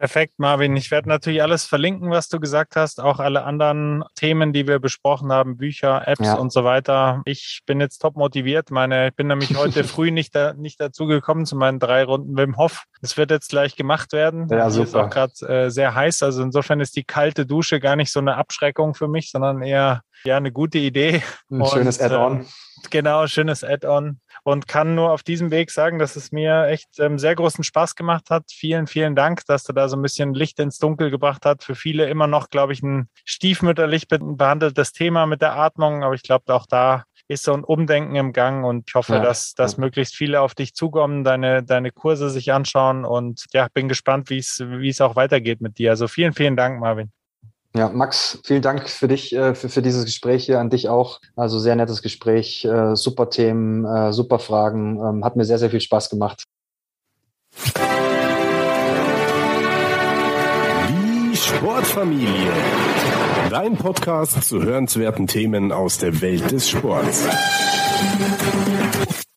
Perfekt, Marvin. Ich werde natürlich alles verlinken, was du gesagt hast, auch alle anderen Themen, die wir besprochen haben, Bücher, Apps ja. und so weiter. Ich bin jetzt top motiviert. Meine, ich bin nämlich heute früh nicht, da, nicht dazu gekommen zu meinen drei Runden Wim Hof. Das wird jetzt gleich gemacht werden. Ja, super. Ist auch gerade äh, sehr heiß. Also insofern ist die kalte Dusche gar nicht so eine Abschreckung für mich, sondern eher ja eine gute Idee. Ein und, schönes Add-on. Äh, genau, schönes Add-on und kann nur auf diesem Weg sagen, dass es mir echt ähm, sehr großen Spaß gemacht hat. Vielen, vielen Dank, dass du da so ein bisschen Licht ins Dunkel gebracht hast. Für viele immer noch, glaube ich, ein stiefmütterlich behandeltes Thema mit der Atmung, aber ich glaube, auch da ist so ein Umdenken im Gang und ich hoffe, ja. dass, dass möglichst viele auf dich zukommen, deine, deine Kurse sich anschauen und ja, bin gespannt, wie es, wie es auch weitergeht mit dir. Also vielen, vielen Dank, Marvin. Ja, Max, vielen Dank für dich, äh, für, für dieses Gespräch hier, an dich auch. Also sehr nettes Gespräch, äh, super Themen, äh, super Fragen. Ähm, hat mir sehr, sehr viel Spaß gemacht. Die Sportfamilie. Dein Podcast zu hörenswerten Themen aus der Welt des Sports.